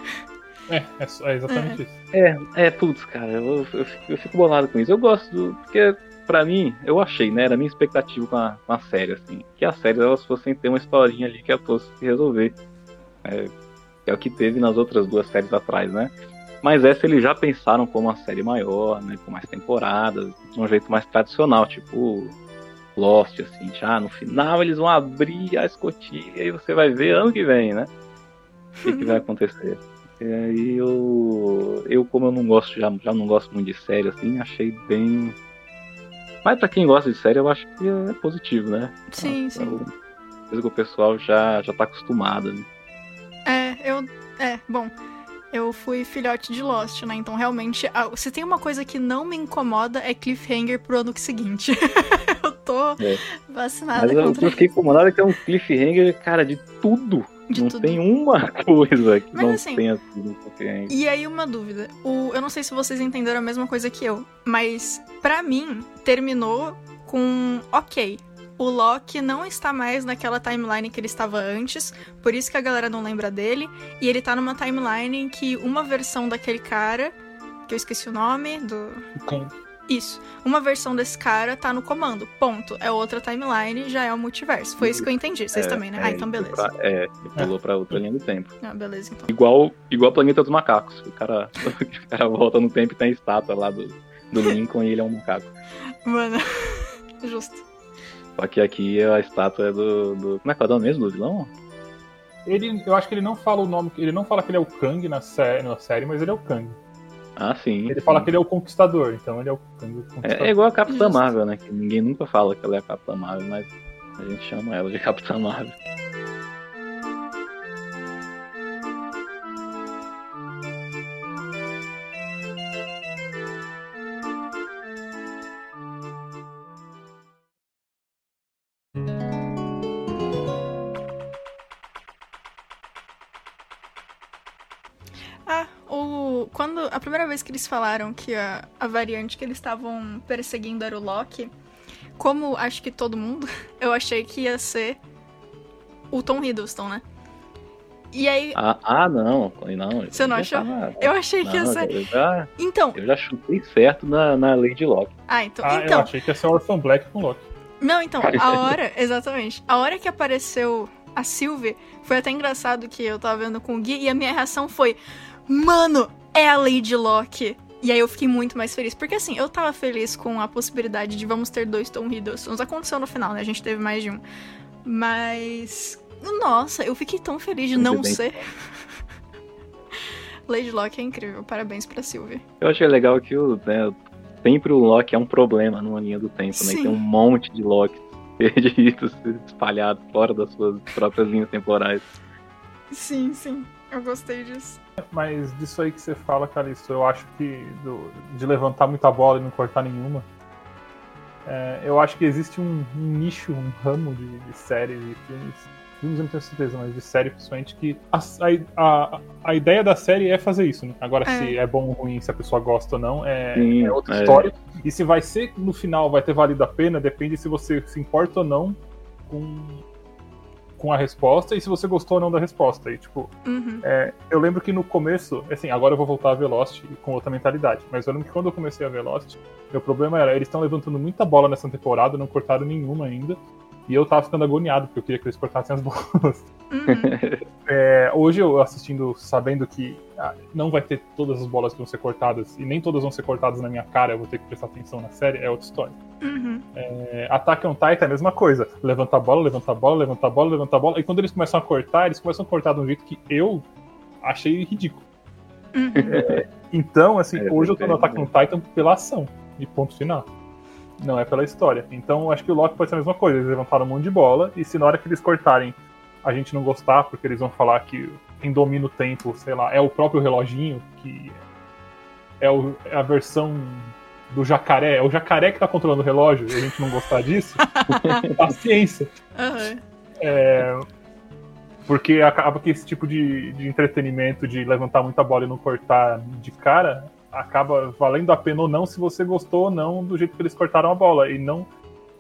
É, é, é exatamente isso. É, é, putz, cara, eu, eu, fico, eu fico bolado com isso. Eu gosto do. Porque, pra mim, eu achei, né? Era a minha expectativa com a, com a série, assim. Que as séries elas fossem ter uma historinha ali que ela fosse se resolver. É, é o que teve nas outras duas séries atrás, né? Mas essa eles já pensaram como uma série maior, né? Com mais temporadas, de um jeito mais tradicional, tipo Lost, assim. Já no final eles vão abrir a escotilha e você vai ver ano que vem, né? O que, que vai acontecer. E aí eu, eu como eu não gosto, já, já não gosto muito de série, assim, achei bem Mas pra quem gosta de série, eu acho que é positivo, né? Sim, É sim. Coisa que o pessoal já, já tá acostumado. Né? É, eu. É, bom. Eu fui filhote de Lost, né? Então, realmente, se tem uma coisa que não me incomoda é cliffhanger pro ano seguinte. eu tô É. vacinada Mas eu, contra eu fiquei incomodado é que é um cliffhanger, cara, de tudo. De não tudo. tem uma coisa que Mas não assim- tenha sido cliffhanger. E aí, uma dúvida. O, eu não sei se vocês entenderam a mesma coisa que eu, mas pra mim, terminou com ok. O Loki não está mais naquela timeline que ele estava antes, por isso que a galera não lembra dele. E ele tá numa timeline em que uma versão daquele cara, que eu esqueci o nome, do. Com- Isso. Uma versão desse cara tá no comando. Ponto. É outra timeline, já é o multiverso. Foi isso que eu entendi. Vocês É, também, né? é, ah, então ele beleza. pra- é, ele pulou pra outra linha do tempo. Ah, beleza, então. Igual, igual Planeta dos Macacos. O cara, o cara volta no tempo e tem a estátua lá do, do Lincoln e ele é um macaco. Mano. Justo. Só que aqui a estátua é do. do como é que é o nome mesmo do vilão? Ele, eu acho que ele não fala o nome, ele não fala que ele é o Kang na, sé, na série, mas ele é o Kang. Ah, sim. Ele fala que ele é o Conquistador, então ele é o Conquistador. É, é igual a Capitã. Marvel, né? Que ninguém nunca fala que ela é a Capitã Marvel, mas a gente chama ela de Capitã Marvel. Quando. A primeira vez que eles falaram que a, a variante que eles estavam perseguindo era o Loki, como acho que todo mundo, eu achei que ia ser o Tom Hiddleston, né? E aí. Ah, ah não. Não. Você não eu achou? tava- Eu achei que ia Não, ser. eu já, Então. eu já chutei certo na, na Lady Locke. Ah, então. Ah, eu então. achei que ia ser o Orphan Black com Loki. Não, então, a hora, exatamente. A hora que apareceu a Sylvie, foi até engraçado que eu tava vendo com o Gui e a minha reação foi: Mano, é a Lady Locke. E aí eu fiquei muito mais feliz. Porque assim, eu tava feliz com a possibilidade de vamos ter dois Tom Hiddlestons. Aconteceu no final, né? A gente teve mais de um. Mas. Nossa, eu fiquei tão feliz de não Muito bem. ser. Lady Locke é incrível. Parabéns pra Sylvie. Eu achei legal que o, né, sempre o Loki é um problema numa linha do tempo, né? Sim. E tem um monte de Loki perdidos, espalhados fora das suas próprias linhas temporais. Sim, sim. Eu gostei disso. Mas disso aí que você fala, Calixto, eu acho que do- de levantar muita bola e não cortar nenhuma, é, eu acho que existe um, um nicho, um ramo de, de séries e filmes, filmes eu não tenho certeza, mas de série principalmente, que a, a, a ideia da série é fazer isso, né? Agora, É. se é bom ou ruim, se a pessoa gosta ou não, é, Sim, é outra é. história. E se vai ser no final, vai ter valido a pena, depende se você se importa ou não com, com a resposta e se você gostou ou não da resposta. E, tipo, Uhum. é, eu lembro que no começo, assim, agora eu vou voltar a Velocity com outra mentalidade, mas eu lembro que quando eu comecei a Velocity, meu problema era, eles estão levantando muita bola nessa temporada, não cortaram nenhuma ainda, e eu tava ficando agoniado, porque eu queria que eles cortassem as bolas. Uhum. É, hoje eu assistindo, sabendo que ah, não vai ter todas as bolas que vão ser cortadas, e nem todas vão ser cortadas na minha cara, eu vou ter que prestar atenção na série, é outra história. Uhum. É, Attack on Titan é a mesma coisa. Levanta a bola, levanta a bola, levanta a bola, levanta a bola. E quando eles começam a cortar, eles começam a cortar de um jeito que eu achei ridículo. Uhum. Então, assim, É, hoje eu tô no Attack on Titan pela ação. E ponto final. Não é pela história. Então, eu acho que o Loki pode ser a mesma coisa. Eles levantaram um monte de bola. E se na hora que eles cortarem a gente não gostar, porque eles vão falar que quem domina o tempo, sei lá, é o próprio reloginho, que é, o- é a versão do jacaré. É o jacaré que tá controlando o relógio e a gente não gostar disso. paciência. Aham. É, porque acaba que esse tipo de, de entretenimento, de levantar muita bola e não cortar de cara, acaba valendo a pena ou não se você gostou ou não do jeito que eles cortaram a bola. E não.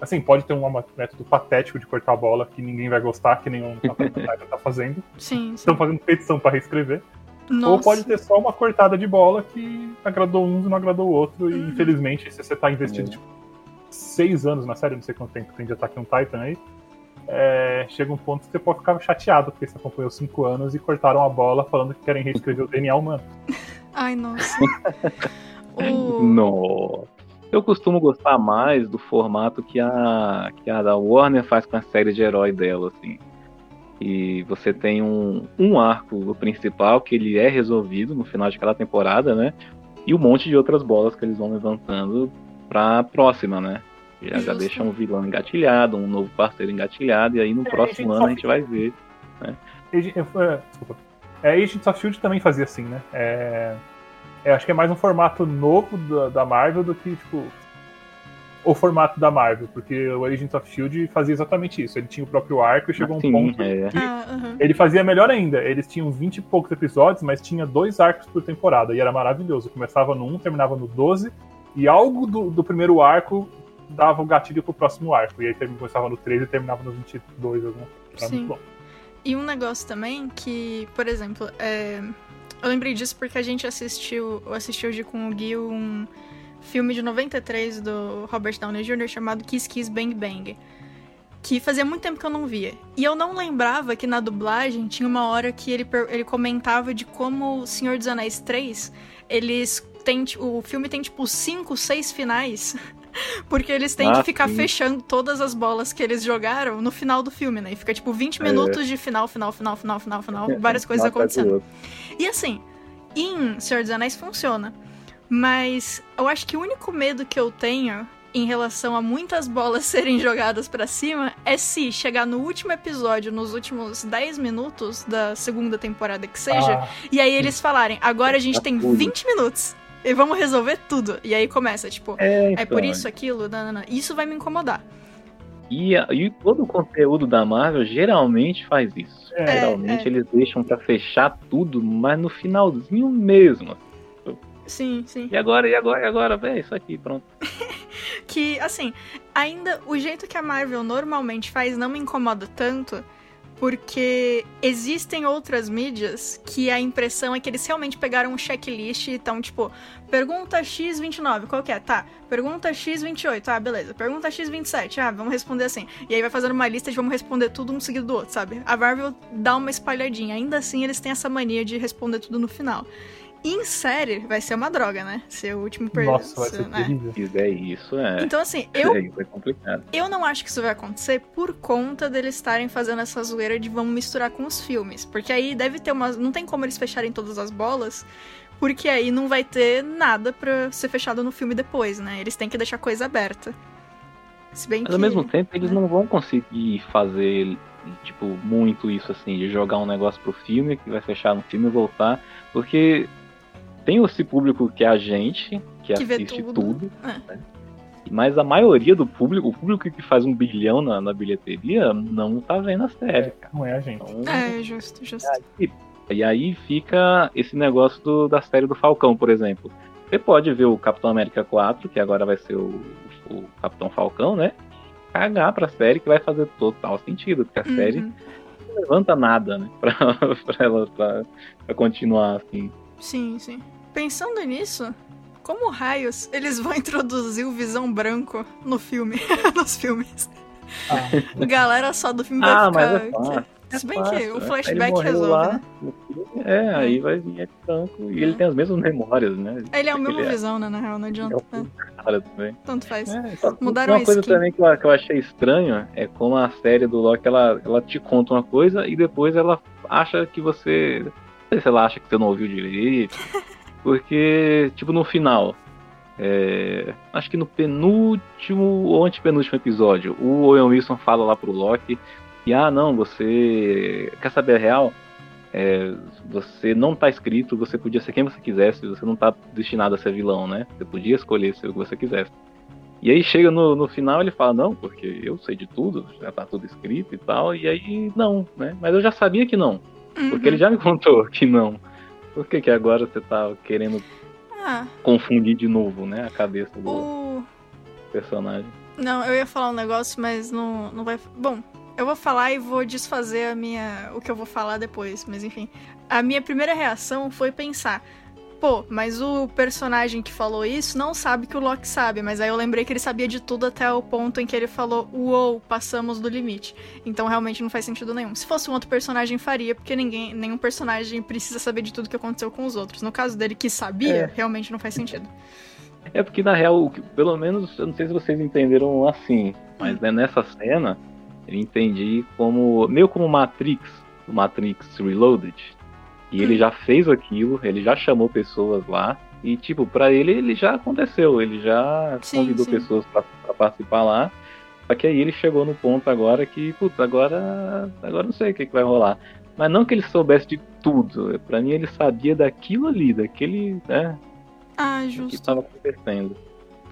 Assim, pode ter um método patético de cortar a bola que ninguém vai gostar, que nenhum Titan tá fazendo. Sim, sim. Estão fazendo petição para reescrever. Nossa. Ou pode ter só uma cortada de bola que agradou um e não agradou o outro. E Uhum. infelizmente, se você tá investindo Uhum. tipo, seis anos na série, não sei quanto tempo tem de Attack on Titan aí, é, chega um ponto que você pode ficar chateado, porque você acompanhou cinco anos e cortaram a bola falando que querem reescrever o DNA humano. Ai, nossa. o... No. Eu costumo gostar mais do formato que a, que a da Warner faz com a série de herói dela, assim. E você tem um, um arco principal que ele é resolvido no final de cada temporada, né? E um monte de outras bolas que eles vão levantando pra próxima, né? Já, já deixa um vilão engatilhado, um novo parceiro engatilhado, e aí no É, próximo ano a gente vai ver. Ag- é, desculpa. É, Agents of Shield também fazia assim, né? É, é, acho que é mais um formato novo da, da Marvel do que, tipo, o formato da Marvel, porque o Agents of Shield fazia exatamente isso. Ele tinha o próprio arco e chegou um Sim, ponto. é. que Ah, aham. Ele fazia melhor ainda. Eles tinham 20 e poucos episódios, mas tinha dois arcos por temporada. E era maravilhoso. Começava no 1, terminava no 12. E algo do, do primeiro arco dava o gatilho pro próximo arco. E aí começava no 13 e terminava no 22. Alguma coisa. Era Sim. muito bom. E um negócio também que, por exemplo, é, eu lembrei disso porque a gente assistiu, eu assisti hoje com o Gui um filme de 93 do Robert Downey Jr. chamado Kiss Kiss Bang Bang. Que fazia muito tempo que eu não via. E eu não lembrava que na dublagem tinha uma hora que ele, ele comentava de como o Senhor dos Anéis 3, eles ti- o filme tem tipo 5, 6 finais. Porque eles têm Ah, que ficar sim. fechando todas as bolas que eles jogaram no final do filme, né? E fica tipo 20 É. minutos de final, final, final, final, final, final, várias coisas acontecendo. E assim, em Senhor dos Anéis funciona. Mas eu acho que o único medo que eu tenho em relação a muitas bolas serem jogadas pra cima é se chegar no último episódio, nos últimos 10 minutos da segunda temporada que seja, Ah, e aí eles falarem, agora a gente Tá tem tudo. 20 minutos e vamos resolver tudo. E aí começa, tipo, É, é por então, isso, aquilo, nanana. Isso vai me incomodar. E, e todo o conteúdo da Marvel geralmente faz isso. É, geralmente é. eles deixam pra fechar tudo, mas no finalzinho mesmo. Sim, sim. E agora, e agora, e agora? É isso aqui, pronto. que, assim, ainda o jeito que a Marvel normalmente faz não me incomoda tanto, porque existem outras mídias que a impressão é que eles realmente pegaram um checklist e estão, tipo, pergunta X29, qual que é? Tá. Pergunta X28, ah, beleza. Pergunta X27, ah, vamos responder assim. E aí vai fazendo uma lista de vamos responder tudo um seguido do outro, sabe? A Marvel dá uma espalhadinha. Ainda assim, eles têm essa mania de responder tudo no final. Em série, vai ser uma droga, né? Ser o último per- Nossa, vai ser né? terrível. Fizer isso, é. Então, assim, eu é, isso é complicado. eu não acho que isso vai acontecer por conta deles estarem fazendo essa zoeira de vamos misturar com os filmes. Porque aí deve ter umas. Não tem como eles fecharem todas as bolas. Porque aí não vai ter nada pra ser fechado no filme depois, né? Eles têm que deixar coisa aberta. Se bem Mas que. ao mesmo tempo, eles né? não vão conseguir fazer, tipo, muito isso assim, de jogar um negócio pro filme, que vai fechar no filme e voltar. Porque tem esse público que é a gente, que, Que assiste tudo. tudo. É. né? Mas a maioria do público, o público que faz um bilhão na, na bilheteria, não tá vendo a série, cara. Não é a gente. Então, É, justo, justo. E, e aí fica esse negócio do- da série do Falcão, por exemplo. Você pode ver o Capitão América 4, que agora vai ser o, o Capitão Falcão, né? Cagar pra série que vai fazer total sentido, porque a série Uhum. não levanta nada, né? Pra, pra ela pra, pra continuar assim. Sim, sim. Pensando nisso, como raios eles vão introduzir o Visão Branco no filme? nos filmes. Ah, Galera só do filme Ah, vai mas ficar. é. Se bem fácil, que o né? flashback Ele resolve, lá né? É, aí vai vir de branco e ele É. tem as mesmas memórias, né? Ele é o mesmo Ele é- visão, né, na real, não É adianta. É, cara também. tanto faz. é, Mudaram uma coisa skin. também que eu, que eu achei estranho é como a série do Loki ela, ela te conta uma coisa e depois ela acha que você. Sei se ela acha que você não ouviu direito. Porque, tipo, no final. é, acho que no penúltimo ou antepenúltimo episódio, o Owen Wilson fala lá pro Loki que, ah, não, você. Quer saber a real? É, você não tá escrito, você podia ser quem você quisesse, você não tá destinado a ser vilão, né? Você podia escolher ser o que você quisesse. E aí chega no, no final ele fala, não, porque eu sei de tudo, já tá tudo escrito e tal, e aí não, né? Mas eu já sabia que não, porque ele já me contou que não. Por que, que agora você tá querendo Ah, confundir de novo, né, a cabeça do o. personagem? Não, eu ia falar um negócio, mas não, não vai. Bom, eu vou falar e vou desfazer a minha. o que eu vou falar depois, mas enfim. A minha primeira reação foi pensar. Pô, mas o personagem que falou isso não sabe que o Loki sabe, mas aí eu lembrei que ele sabia de tudo até o ponto em que ele falou, uou, passamos do limite. Então realmente não faz sentido nenhum. Se fosse um outro personagem, faria, porque ninguém, nenhum personagem precisa saber de tudo que aconteceu com os outros. No caso dele que sabia, É. realmente não faz sentido. É porque na real, pelo menos, eu não sei se vocês entenderam assim, mas né, nessa cena eu entendi como meio como Matrix, o Matrix Reloaded. E ele já fez aquilo, ele já chamou pessoas lá E, tipo, pra ele, ele já aconteceu. Ele já Sim, convidou sim. pessoas pra, pra participar lá. Só que aí ele chegou no ponto agora que, putz, agora, agora não sei o que, que vai rolar. Mas não que ele soubesse de tudo. Pra mim, ele sabia daquilo ali, daquele, né, Ah, que justo. estava acontecendo.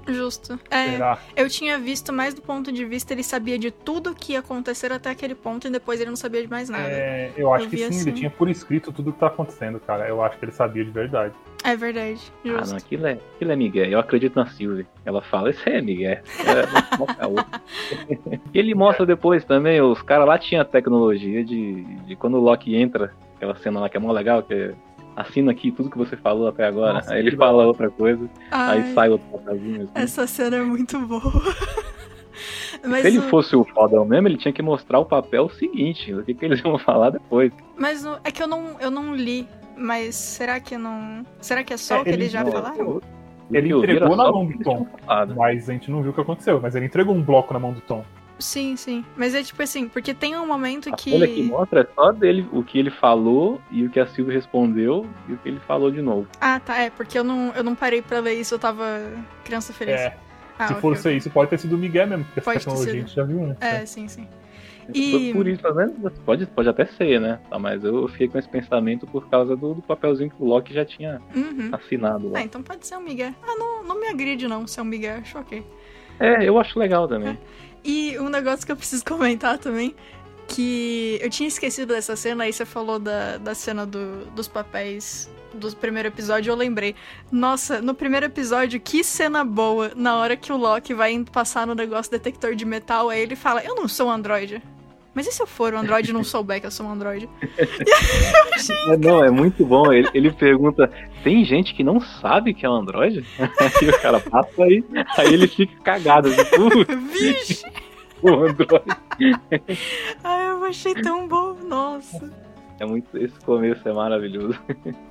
Justo. É, Será? eu tinha visto mais do ponto de vista ele sabia de tudo que ia acontecer até aquele ponto e depois ele não sabia de mais nada. É, eu acho Eu que sim, assim. ele tinha por escrito tudo que tá acontecendo, cara. Eu acho que ele sabia de verdade. É, verdade. Ah, Justo. não, aquilo é, aquilo é Miguel. Eu acredito na Sylvie. Ela fala, isso é Miguel. É, e ele mostra depois também, os caras lá tinham a tecnologia de, de quando o Loki entra, aquela cena lá que é mó legal, que é, assina aqui tudo que você falou até agora. Nossa, aí ele fala outra coisa, Ai, aí sai outro papelzinho. Assim. Essa cena é muito boa. Mas, Se ele o- fosse o fodão mesmo, ele tinha que mostrar o papel seguinte, o que, que eles vão falar depois. mas o- é que eu não, eu não li. Mas será que não. Será que é só É, o que ele eles já não- falaram? Ele entregou na mão do Tom. Mas a gente não viu o que aconteceu. Mas ele entregou um bloco na mão do Tom. Sim, sim. Mas é tipo assim, porque tem um momento A que. folha que mostra é só dele, o que ele falou e o que a Silvia respondeu e o que ele falou de novo. Ah, tá. É, porque eu não, eu não parei pra ler isso, eu tava criança feliz. É, Ah, se ok, for ser isso, pode ter sido o Miguel mesmo, porque Pode essa tecnologia sido. a gente já viu antes. né? É, sim, sim. E- Por isso, né? Pode, pode até ser, né? Tá, mas eu fiquei com esse pensamento por causa do, do papelzinho que o Loki já tinha Uhum. assinado lá. Ah, então pode ser um Miguel. Ah, não, não me agride não, ser um Miguel, acho ok. É, eu acho legal também. E um negócio que eu preciso comentar também, que eu tinha esquecido dessa cena, aí você falou da, da cena do, dos papéis do primeiro episódio, eu lembrei. Nossa, no primeiro episódio, que cena boa, na hora que o Loki vai passar no negócio detector de metal, aí ele fala, eu não sou um androide. Mas e se eu for um androide e não souber que eu sou um androide? É, não, é muito bom. Ele, ele pergunta: tem gente que não sabe que é um Android? Aí o cara passa aí, aí ele fica cagado. Assim, Vixe! o Android. Ai, eu achei tão bom, nossa. É muito, esse começo é maravilhoso.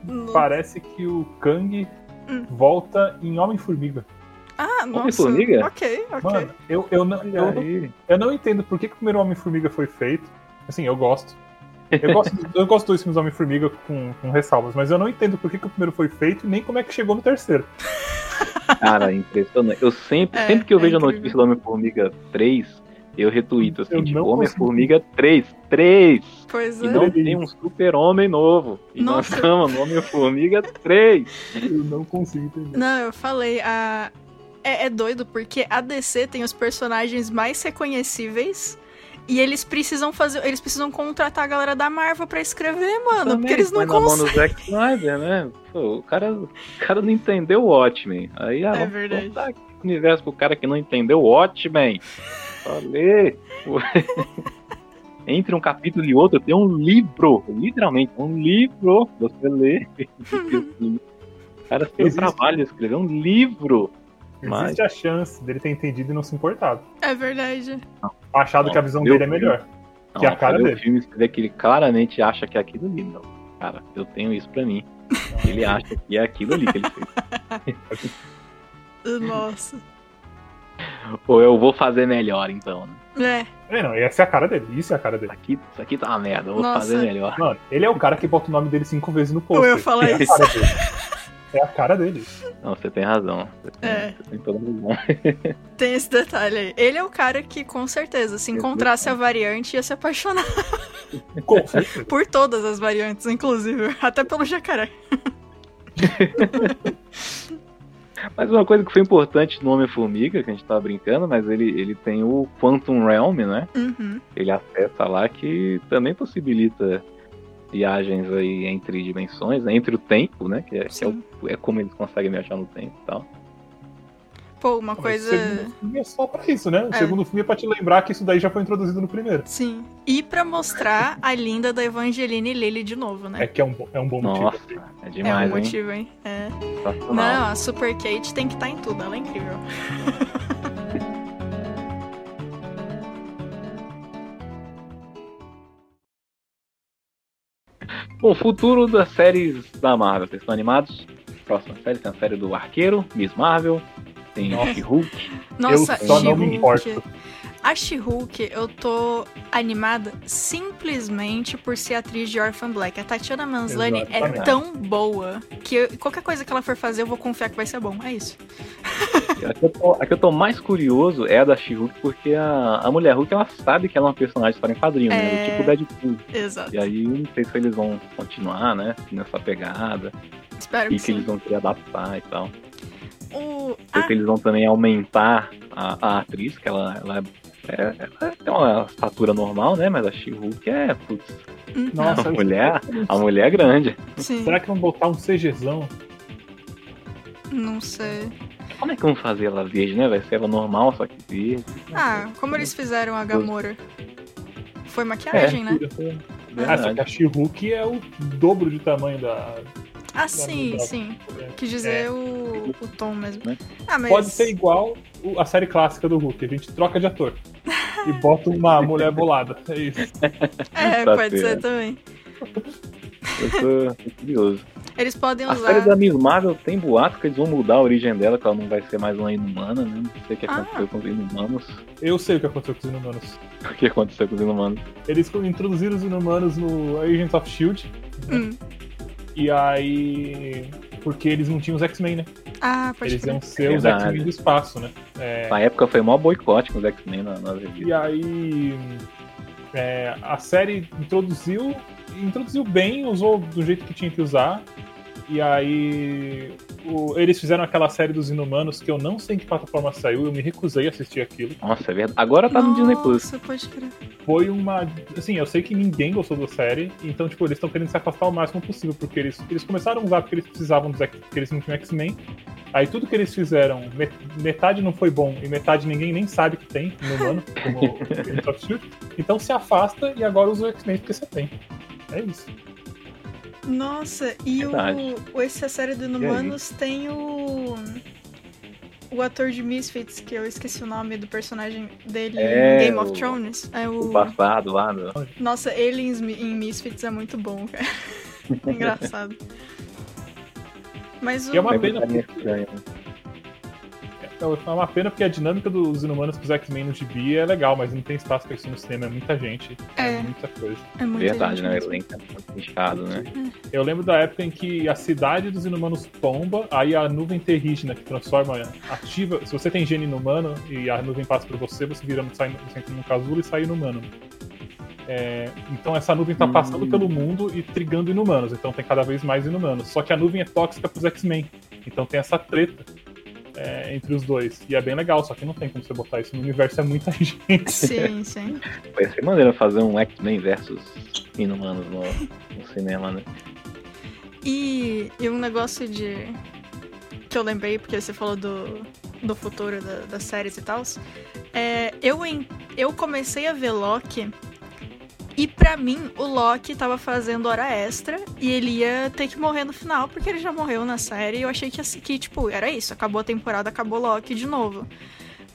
Nossa. Parece que o Kang Hum. volta em Homem-Formiga. Ah, nossa. Homem-Formiga? Ok, ok. Mano, eu, eu, não, E eu, não, eu não entendo por que, que o primeiro Homem-Formiga foi feito. Assim, eu gosto. Eu gosto, eu gosto dos filmes do Homem-Formiga com, com ressalvas, mas eu não entendo por que, que o primeiro foi feito e nem como é que chegou no terceiro. Cara, impressionante. Eu sempre, É, sempre que eu é vejo a incrível. notícia do Homem-Formiga 3, eu retuito assim, Eu tipo, Homem-Formiga 3, 3! Pois E é. não tem um super-homem novo. E nós Nossa. estamos no Homem-Formiga 3. Eu não consigo entender. Não, eu falei, a... é, é doido porque a DC tem os personagens mais reconhecíveis e eles precisam fazer, eles precisam contratar a galera da Marvel pra escrever, mano, Também porque eles não na mão conseguem. do Zack Snyder, né? Pô, o, cara, o cara não entendeu o Watchmen. Aí, ah, É vamos verdade. contar aqui o universo pro cara que não entendeu o Watchmen. Falei. Entre um capítulo e outro tem um livro, literalmente, um livro. Você lê. o cara tem trabalho escrever um livro. Existe a chance dele ter entendido e não se importado. É verdade. Achado que a visão dele é melhor. Não, Que a cara dele. O filme você vê que ele claramente acha que é aquilo ali. Não, cara, eu tenho isso pra mim. Ele acha que é aquilo ali que ele fez. Nossa. Ou eu vou fazer melhor, então. Né? É, É, não, essa é a cara dele. Isso é a cara dele. aqui, isso aqui tá uma merda, eu vou Nossa. fazer melhor. Mano, ele é o cara que bota o nome dele cinco vezes no post. Eu ia falar é isso. É a cara dele. Não, você tem razão. Você tem, É. você tem toda razão. tem esse detalhe aí. Ele é o cara que, com certeza, se encontrasse a variante, ia se apaixonar Com certeza. por todas as variantes, inclusive. Até pelo jacaré. Mas uma coisa que foi importante no Homem-Formiga, que a gente tava brincando, mas ele, ele tem o Quantum Realm, né? Uhum. Ele acessa lá que também possibilita viagens aí entre dimensões, né? entre o tempo, né? Que, é, que é, o- é como eles conseguem viajar no tempo e tal. Pô, uma Mas coisa. O segundo filme é só pra isso, né? O É. segundo filme é pra te lembrar que isso daí já foi introduzido no primeiro. Sim. E pra mostrar a linda da Evangeline Lilly de novo, né? É que é um, é um bom motivo. Nossa, é É demais, um hein? motivo, hein? É. Sensacional. Não, a Super Kate tem que estar em tudo, ela é incrível. Bom, futuro das séries da Marvel. Vocês estão animados? Próxima série tem a série do Arqueiro, Miss Marvel, tem Nossa. She-Hulk. Nossa, eu só não me importo. A She-Hulk, eu tô animada simplesmente por ser atriz de Orphan Black. A Tatiana Manslani é tão boa que eu- qualquer coisa que ela for fazer, eu vou confiar que vai ser bom. É isso. A que eu tô, que eu tô mais curioso é a da She-Hulk, porque a, a Mulher Hulk, ela sabe que ela é uma personagem história em quadrinho, né? É. Do tipo Deadpool. Exato. E aí, não sei se eles vão continuar, né? Nessa pegada. Espero E que que eles vão querer adaptar e tal. O... Sei que eles vão também aumentar a, a atriz, que ela, ela, é, ela tem uma estatura normal, né? Mas a She-Hulk é, putz, hum, Nossa, a mulher, a mulher é grande. sim. Será que vão botar um CGzão? Não sei. Como é que vão fazer ela verde, né? Vai ser ela normal, só que verde. Ah, como eles fizeram a Gamora? Foi maquiagem, né? Ah, só que a She-Hulk é o dobro de tamanho da. Ah, sim, sim. Quis dizer É. o, o tom mesmo. Né? Ah, mas. Pode ser igual a série clássica do Hulk, a gente troca de ator. e bota uma mulher bolada. É isso. É, Tá pode ser também. Eu tô, tô curioso. Eles podem A usar. série da Miss Marvel tem boato que eles vão mudar a origem dela, que ela não vai ser mais uma inumana, né? Não sei o que Ah. aconteceu com os inumanos. Eu sei o que aconteceu com os inumanos. O que aconteceu com os inumanos? Eles introduziram os inumanos no Agents of Shield. Hum. E aí. Porque eles não tinham os X-Men, né? Ah, pode Eles iam ser os. X-Men do espaço, né? É, Na época foi o maior boicote com os X-Men na- nas E aí é, a série introduziu, introduziu bem, usou do jeito que tinha que usar. E aí o- eles fizeram aquela série dos Inumanos que eu não sei em que plataforma saiu, eu me recusei a assistir aquilo. Nossa, é verdade. Agora tá no Disney Plus. Nossa, pode crer. Foi uma. Assim, eu sei que ninguém gostou da série, então, tipo, eles estão querendo se afastar o máximo possível, porque eles, eles começaram a usar porque eles precisavam dos X, porque eles não tinham X-Men. Aí tudo que eles fizeram, met- metade não foi bom e metade ninguém nem sabe que tem no humano, como o Agents of Shield. Então se afasta e agora usa o X-Men porque você tem. É isso. Nossa, e Verdade. o, o essa série do Inumanos tem o. O ator de Misfits, que eu esqueci o nome do personagem dele É, em Game of o- Thrones. É O o. passado lá. No... Nossa, ele em, em Misfits é muito bom, cara. Engraçado. Mas o. É uma pena ficar É uma pena porque a dinâmica dos Inumanos com os X-Men no gibi é legal, mas não tem espaço pra isso no cinema, é muita gente. É, É. muita coisa. É muita Verdade, gente né? O elenco é muito inchado, né? Eu lembro da época em que a cidade dos inumanos tomba, aí a nuvem terrígena que transforma, ativa. Se você tem gene inumano e a nuvem passa por você, você vira sai, você entra num casulo e sai inumano. É, então essa nuvem tá passando Hum. pelo mundo e trigando inumanos, então tem cada vez mais inumanos. Só que a nuvem é tóxica pros X-Men, então tem essa treta é, entre os dois. E é bem legal, só que não tem como você botar isso no universo, é muita gente. Sim, sim. Vai ser maneiro fazer um X-Men versus Inumanos no, no cinema, né? E, e um negócio de. que eu lembrei, porque você falou do, do futuro da- das séries e tal. É, eu, em- eu comecei a ver Loki. E pra mim, o Loki tava fazendo hora extra e ele ia ter que morrer no final, porque ele já morreu na série. E eu achei que, assim, que, tipo, era isso. Acabou a temporada, acabou Loki de novo.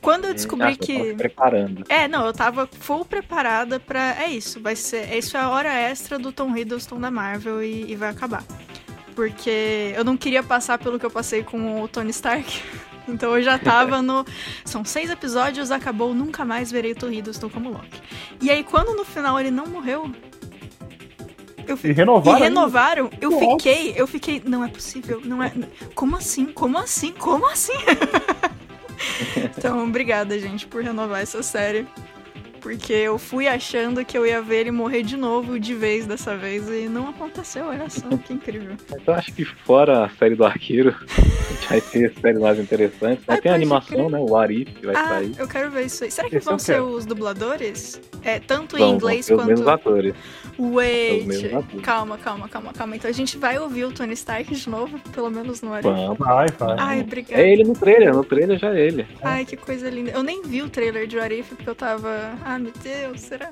Quando eu descobri Ah, que. preparando. É, não, eu tava full preparada pra. É isso, vai ser. Isso é a hora extra do Tom Hiddleston da Marvel e, e vai acabar. Porque eu não queria passar pelo que eu passei com o Tony Stark. Então eu já tava no. São seis episódios, acabou, nunca mais verei o Tom Hiddleston como Loki. E aí, quando no final ele não morreu. Eu E fiquei. renovaram. E renovaram, eu Nossa. fiquei, eu fiquei, não é possível, não é. Como assim? Como assim? Como assim? então, obrigada, gente, por renovar essa série. Porque eu fui achando que eu ia ver ele morrer de novo, de vez dessa vez, e não aconteceu, olha só, que incrível. Então acho que fora a série do Arqueiro, vai ter séries mais interessantes. Ah, Tem a animação, né? O Arif que vai ah, sair. eu quero ver isso aí. Será que Esse vão eu ser quero. os dubladores? É, tanto em inglês ser os mesmos quanto. atores. Wait. Calma, calma, calma, calma. Então a gente vai ouvir o Tony Stark de novo, pelo menos no Arif. Vai, vai. Ai, obrigada. É ele no trailer, no trailer já é ele. Ai, que coisa linda. Eu nem vi o trailer de Arif porque eu tava. Ah, meu Deus, será?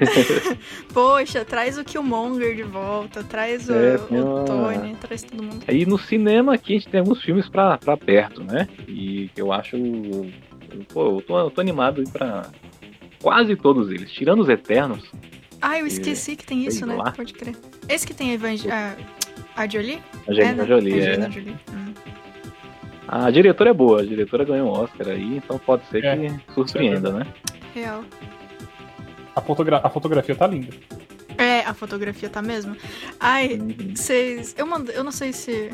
Poxa, traz o Killmonger de volta, traz o, É, o uma- Tony, traz todo mundo. Aí no cinema aqui a gente tem alguns filmes pra, pra perto, né? E eu acho. Pô, eu tô, eu tô animado pra quase todos eles. Tirando os Eternos. Ah, eu esqueci que tem isso, né? lá. Pode crer. Esse que tem a, Evang... a... a Jolie? A Angelina né? Jolie, é. Angelina Jolie. Hum. A diretora é boa, a diretora ganhou um Oscar aí, então pode ser É, que surpreenda, né? real. A, fotogra a fotografia tá linda. É, a fotografia tá mesmo. Ai, Uhum. vocês. Eu mandei. Eu não sei se.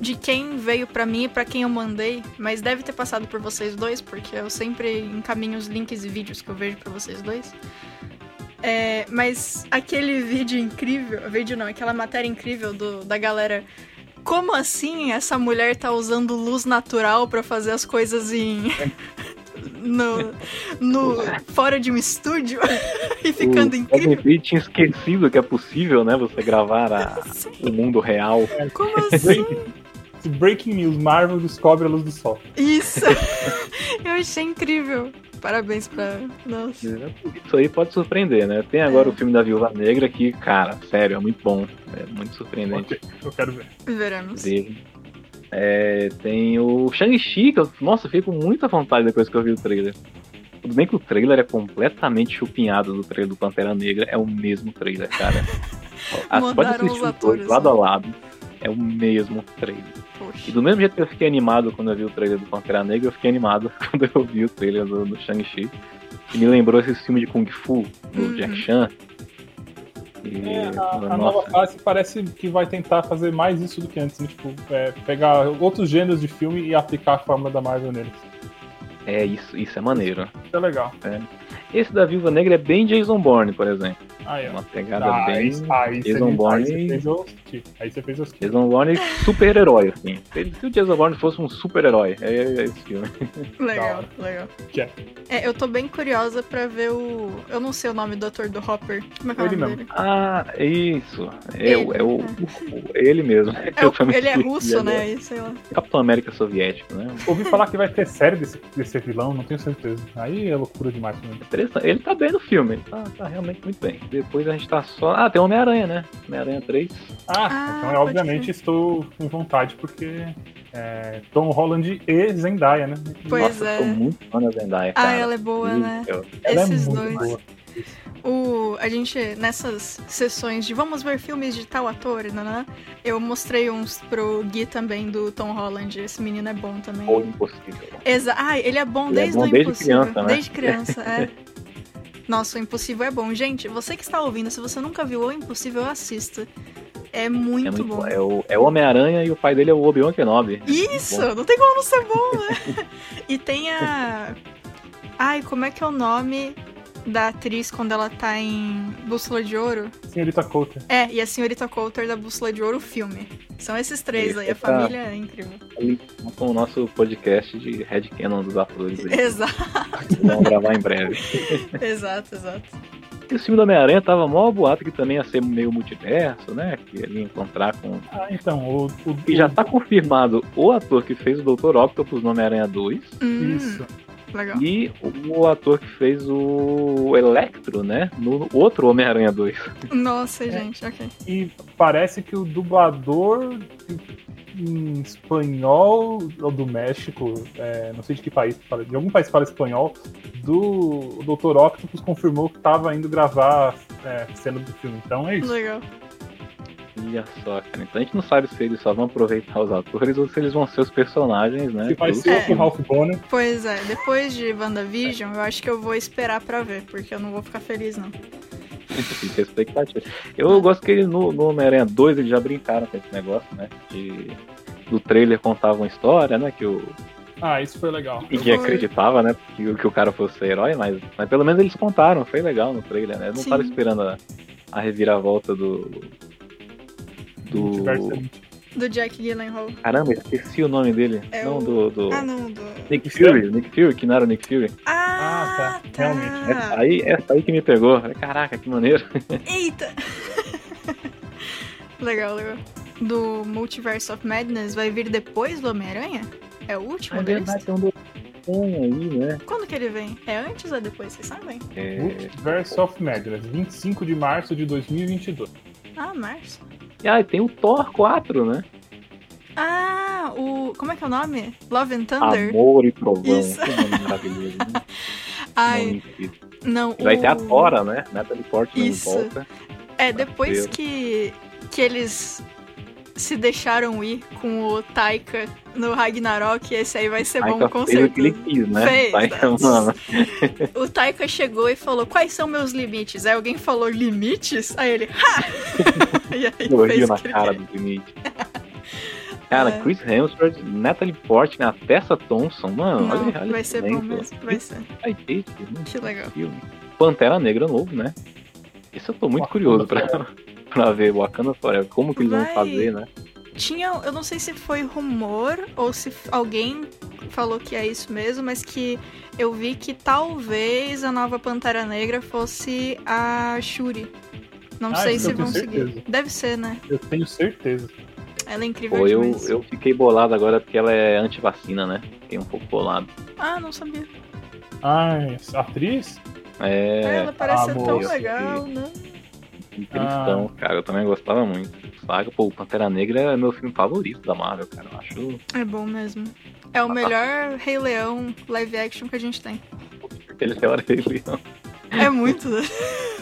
De quem veio pra mim e pra quem eu mandei, mas deve ter passado por vocês dois, porque eu sempre encaminho os links e vídeos que eu vejo pra vocês dois. É, mas aquele vídeo incrível, vídeo não, aquela matéria incrível do, da galera. Como assim essa mulher tá usando luz natural pra fazer as coisas em. no, no, fora de um estúdio e ficando o incrível? Kevin tinha esquecido que é possível, né? Você gravar a- o mundo real. Como assim? Esse Breaking News, Marvel descobre a luz do sol. Isso! Eu achei incrível. Parabéns pra. Nossa. Isso aí pode surpreender, né? Tem agora É. o filme da Viúva Negra que, cara, sério, é muito bom. É muito surpreendente eu quero ver. Veremos. É, tem o Shang-Chi, que eu, nossa, eu fiquei com muita vontade depois que eu vi o trailer. Tudo bem que o trailer é completamente chupinhado do trailer do Pantera Negra, é o mesmo trailer, cara. As, pode Mudaram assistir os dois lado né? a lado. É o mesmo trailer. E Poxa. do mesmo jeito que eu fiquei animado quando eu vi o trailer do Pantera Negra, eu fiquei animado quando eu vi o trailer do, do Shang-Chi. E me lembrou esse filme de Kung Fu, do Uhum. Jack Chan. E, É, a, a nova fase parece que vai tentar fazer mais isso do que antes, né? Tipo, é, pegar outros gêneros de filme e aplicar a fórmula da Marvel neles. é isso, isso é maneiro. Isso é legal. Esse da Viúva Negra é bem Jason Bourne, por exemplo. Aí, É uma pegada Ah, bem aí, aí, você, Jason aí Bourne. você fez assistir. Aí você fez. Jason Bourne super-herói, assim. Se se o Jason Bourne fosse um super-herói, é, é esse filme. Legal, legal. Que é. É, eu tô bem curiosa pra ver o. Eu não sei o nome do ator do Hopper. Como é que é o Ele nome dele? Ah, isso. É, Ele, o- é o, o- ele mesmo. É o- ele é russo, né? Ele Aí, sei lá. é Capitão América soviético, né? Ouvi falar que vai ter série desse, desse vilão, não tenho certeza. Aí é loucura demais pra mim. Interessante. Ele tá bem no filme, ele tá, tá realmente muito bem. Depois a gente tá só. Ah, tem Homem-Aranha, né? Homem-Aranha 3. Ah, Ah, então pode obviamente crer. estou com vontade porque é, Tom Holland e Zendaya, né? Pois Nossa, é. eu tô muito fã da Zendaya, Ah, cara. ela é boa, Meu né? Ela Esses é muito dois. boa. O, a gente, nessas sessões de vamos ver filmes de tal ator, né? Eu mostrei uns pro Gui também do Tom Holland. Esse menino é bom também. Ou impossível. Exa ah, ele é bom Ele é desde bom o desde Impossível. criança, né? Desde criança, é. Nossa, o Impossível é bom. Gente, você que está ouvindo, se você nunca viu o Impossível, assista. É muito, É muito bom. bom. É o, é o Homem-Aranha e o pai dele é o Obi-Wan Kenobi. É Isso! bom. Não tem como não ser bom, né? e tem a. Ai, como é que é o nome da atriz quando ela tá em Bússola de Ouro? Senhorita Coulter. É, e a senhorita Coulter da Bússola de Ouro, o filme. São esses três aí, a tá- família é incrível. Com o nosso podcast de Red Canon dos atores. aí. Exato, Vamos gravar em breve. exato, exato. E o filme do Homem-Aranha tava mó boato que também ia ser meio multiverso, né? Que ele ia encontrar com. Ah, então, o, o, E já tá confirmado o ator que fez o Dr. Octopus no Homem-Aranha 2 Hum, Isso. Legal. e o ator que fez o Electro, né? No outro Homem-Aranha 2. Nossa, É. gente, ok. E parece que o dublador em espanhol, ou do México, é, não sei de que país, de algum país que fala espanhol, do Dr. Octopus confirmou que estava indo gravar é, cena do filme. Então é isso. Legal. Olha só, cara. Então a gente não sabe se eles só vão aproveitar os atores ou se eles vão ser os personagens, né? Se vai ser É. o Ralph Bonner, Pois é, depois de WandaVision, eu acho que eu vou esperar pra ver, porque eu não vou ficar feliz, não. Fica expectativa. Eu gosto que ele, no, no Homem-Aranha 2 eles já brincaram com esse negócio, né? De, do trailer contava uma história, né? Que o, ah, isso foi legal. ninguém Foi. acreditava, né? Que, o- que o cara fosse ser herói, mas, mas pelo menos eles contaram, foi legal no trailer, né? Eu não Sim. tava esperando a, a reviravolta do. Do. Do Jack Gyllenhaal. Caramba, esqueci o nome dele. É não, o- do. do... Ah, não, do... Nick Fury, Nick Fury, que não era o Nick Fury. Ah, tá, realmente. Essa aí, essa aí que me pegou. Caraca, que maneiro. Eita! legal, legal. Do Multiverse of Madness vai vir depois do Homem-Aranha? É o último É deles? verdade, um do aí, né? Quando que ele vem? É antes ou é depois, vocês sabem? É, Multiverse of Madness, 25 de março de 2022. Ah, março. E ah, tem o Thor 4, né? Ah, o... Como é que é o nome? Love and Thunder? Amor e Trovão. Isso. Que nome maravilhoso. Né? Ai, não, vai o... ter a Tora, né? Natalie Portman Isso. volta. É, depois que, que eles se deixaram ir com o Taika no Ragnarok, esse aí vai ser bom Taika com fez o que ele certeza. quis, né? Fez, Taika, mano. O Taika chegou e falou: Quais são meus limites? Aí alguém falou: Limites? Aí ele, ha! e aí fez na que ele cara do limite. Cara, É. Chris Hemsworth, Natalie Portman, a Tessa Thompson, mano, Não, olha, olha vai ser bom mesmo, vai ser. Vai ter, filho, Que legal. filme. Pantera Negra novo, né? Isso eu tô muito curioso pra, pra ver Wakanda Forever. Como que eles vão Vai. fazer, né? Tinha, eu não sei se foi rumor ou se alguém falou que é isso mesmo, mas que eu vi que talvez a nova Pantera Negra fosse a Shuri. Não Ah, sei se vão seguir. Deve ser, né? Eu tenho certeza. Ela é incrível Pô, eu, demais. eu fiquei bolado agora porque ela é anti-vacina, né? Fiquei um pouco bolado. Ah, não sabia. Ai, atriz? É, É, ela parece ah, ser tão legal, né? Cristão, cara. Eu também gostava muito. Saga, pô, Pantera Negra é meu filme favorito da Marvel, cara. Eu acho. É bom mesmo. É o melhor Rei Leão live action que a gente tem. Ele é hora dele. É muito, né?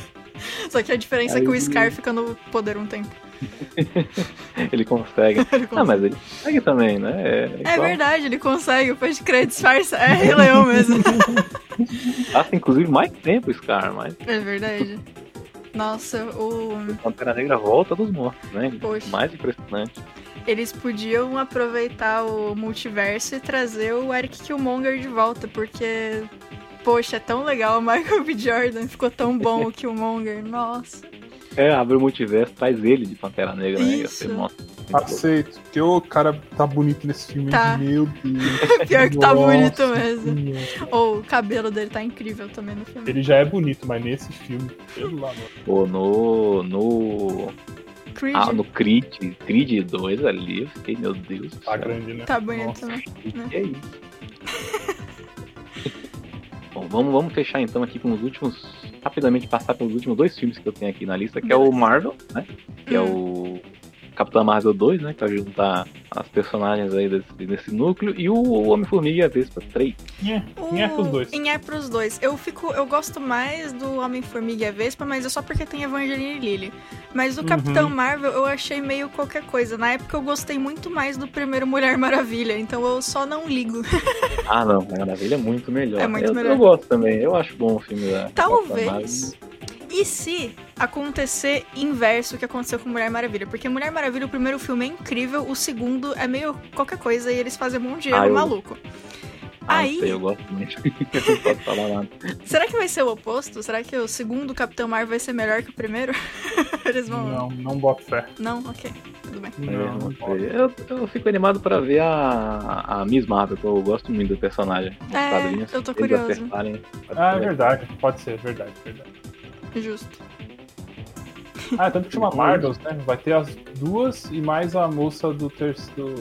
Só que a diferença é que o Aí- Scar fica no poder um tempo. Ele consegue. Ele Ah, consegue. mas ele consegue também, né? É, É verdade, ele consegue, pode crer, disfarça. É Rei Leão mesmo. Passa inclusive mais tempo, Scar, mas É verdade. Nossa, o... Pantera Negra volta dos mortos, né? Poxa. Mais impressionante. eles podiam aproveitar o multiverso e trazer o Eric Killmonger de volta, porque, poxa, é tão legal o Michael B. Jordan, ficou tão bom o Killmonger, nossa. É, abre o multiverso, traz ele de Pantera Negra, né? Ia Isso. ser, Aceito. Porque o cara tá bonito nesse filme. Tá. Meu Deus. Pior que tá Nossa bonito mesmo. Ou o cabelo dele tá incrível também no filme. Ele já é bonito, mas nesse filme, pelo amor. Pô, no. No. Creed Ah, no Creed, Creed 2 ali, eu fiquei, meu Deus. do Tá céu. grande, né? tá bonito Nossa. também. Que que é isso? Bom, vamos, vamos fechar então aqui com os últimos. Rapidamente passar pelos últimos dois filmes que eu tenho aqui na lista, que é o. Marvel, né? Que é o Capitão Marvel 2, né? Que vai juntar as personagens aí desse, desse núcleo, e o Homem-Formiga e a Vespa 3. Nhé, nhé é pros dois. Em é pros dois. Eu fico, eu gosto mais do Homem-Formiga e a Vespa, mas é só porque tem Evangeline Lilly. Mas o Uhum. Capitão Marvel eu achei meio qualquer coisa. Na época eu gostei muito mais do primeiro Mulher Maravilha, então eu só não ligo. Ah, não, Maravilha é muito melhor. É muito eu, melhor. eu gosto também, eu acho bom o filme da Capitã Talvez. E se acontecer inverso o que aconteceu com Mulher Maravilha? Porque Mulher Maravilha, o primeiro filme é incrível, o segundo é meio qualquer coisa e eles fazem um monte de dinheiro Ah, eu- maluco. Ah, Aí- sei, eu gosto muito. eu não posso falar nada. Será que vai ser o oposto? Será que o segundo Capitão Marvel vai ser melhor que o primeiro? Eles vão. Não, não boto fé. Não? Ok. Tudo bem. Não, Eu, não sei. eu, eu fico animado pra ver a, a Miss Marvel, que eu gosto muito do personagem. É, eu tô pode Ah, é verdade. Pode ser, verdade, verdade. Justo. Ah, tanto que chama Marvels, né? Vai ter as duas e mais a moça do terceiro.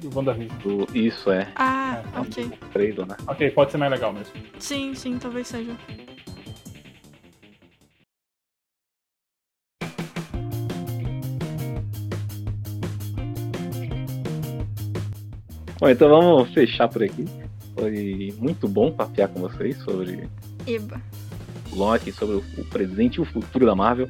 Do, do WandaVision. Do- Isso é. Ah, É, ok. Trailer, né? Ok, pode ser mais legal mesmo. Sim, sim, talvez seja. Bom, então vamos fechar por aqui. Foi muito bom papear com vocês sobre Eba. Loki, sobre o, presente e o futuro da Marvel.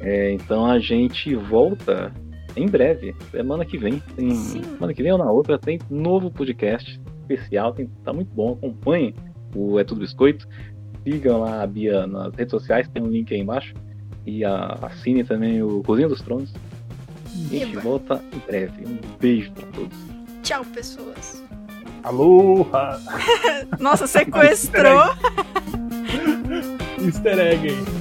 É, então a gente volta em breve, semana que vem. Tem, semana que vem ou na outra tem novo podcast especial, tem, tá muito bom. Acompanhem o É Tudo Biscoito. Sigam lá a Bia nas redes sociais, tem um link aí embaixo. E a, assine também o Cozinha dos Tronos. E a gente Eba. volta em breve. Um beijo pra todos. Tchau, pessoas. Aloha! Nossa, sequestrou. Easter egg aí.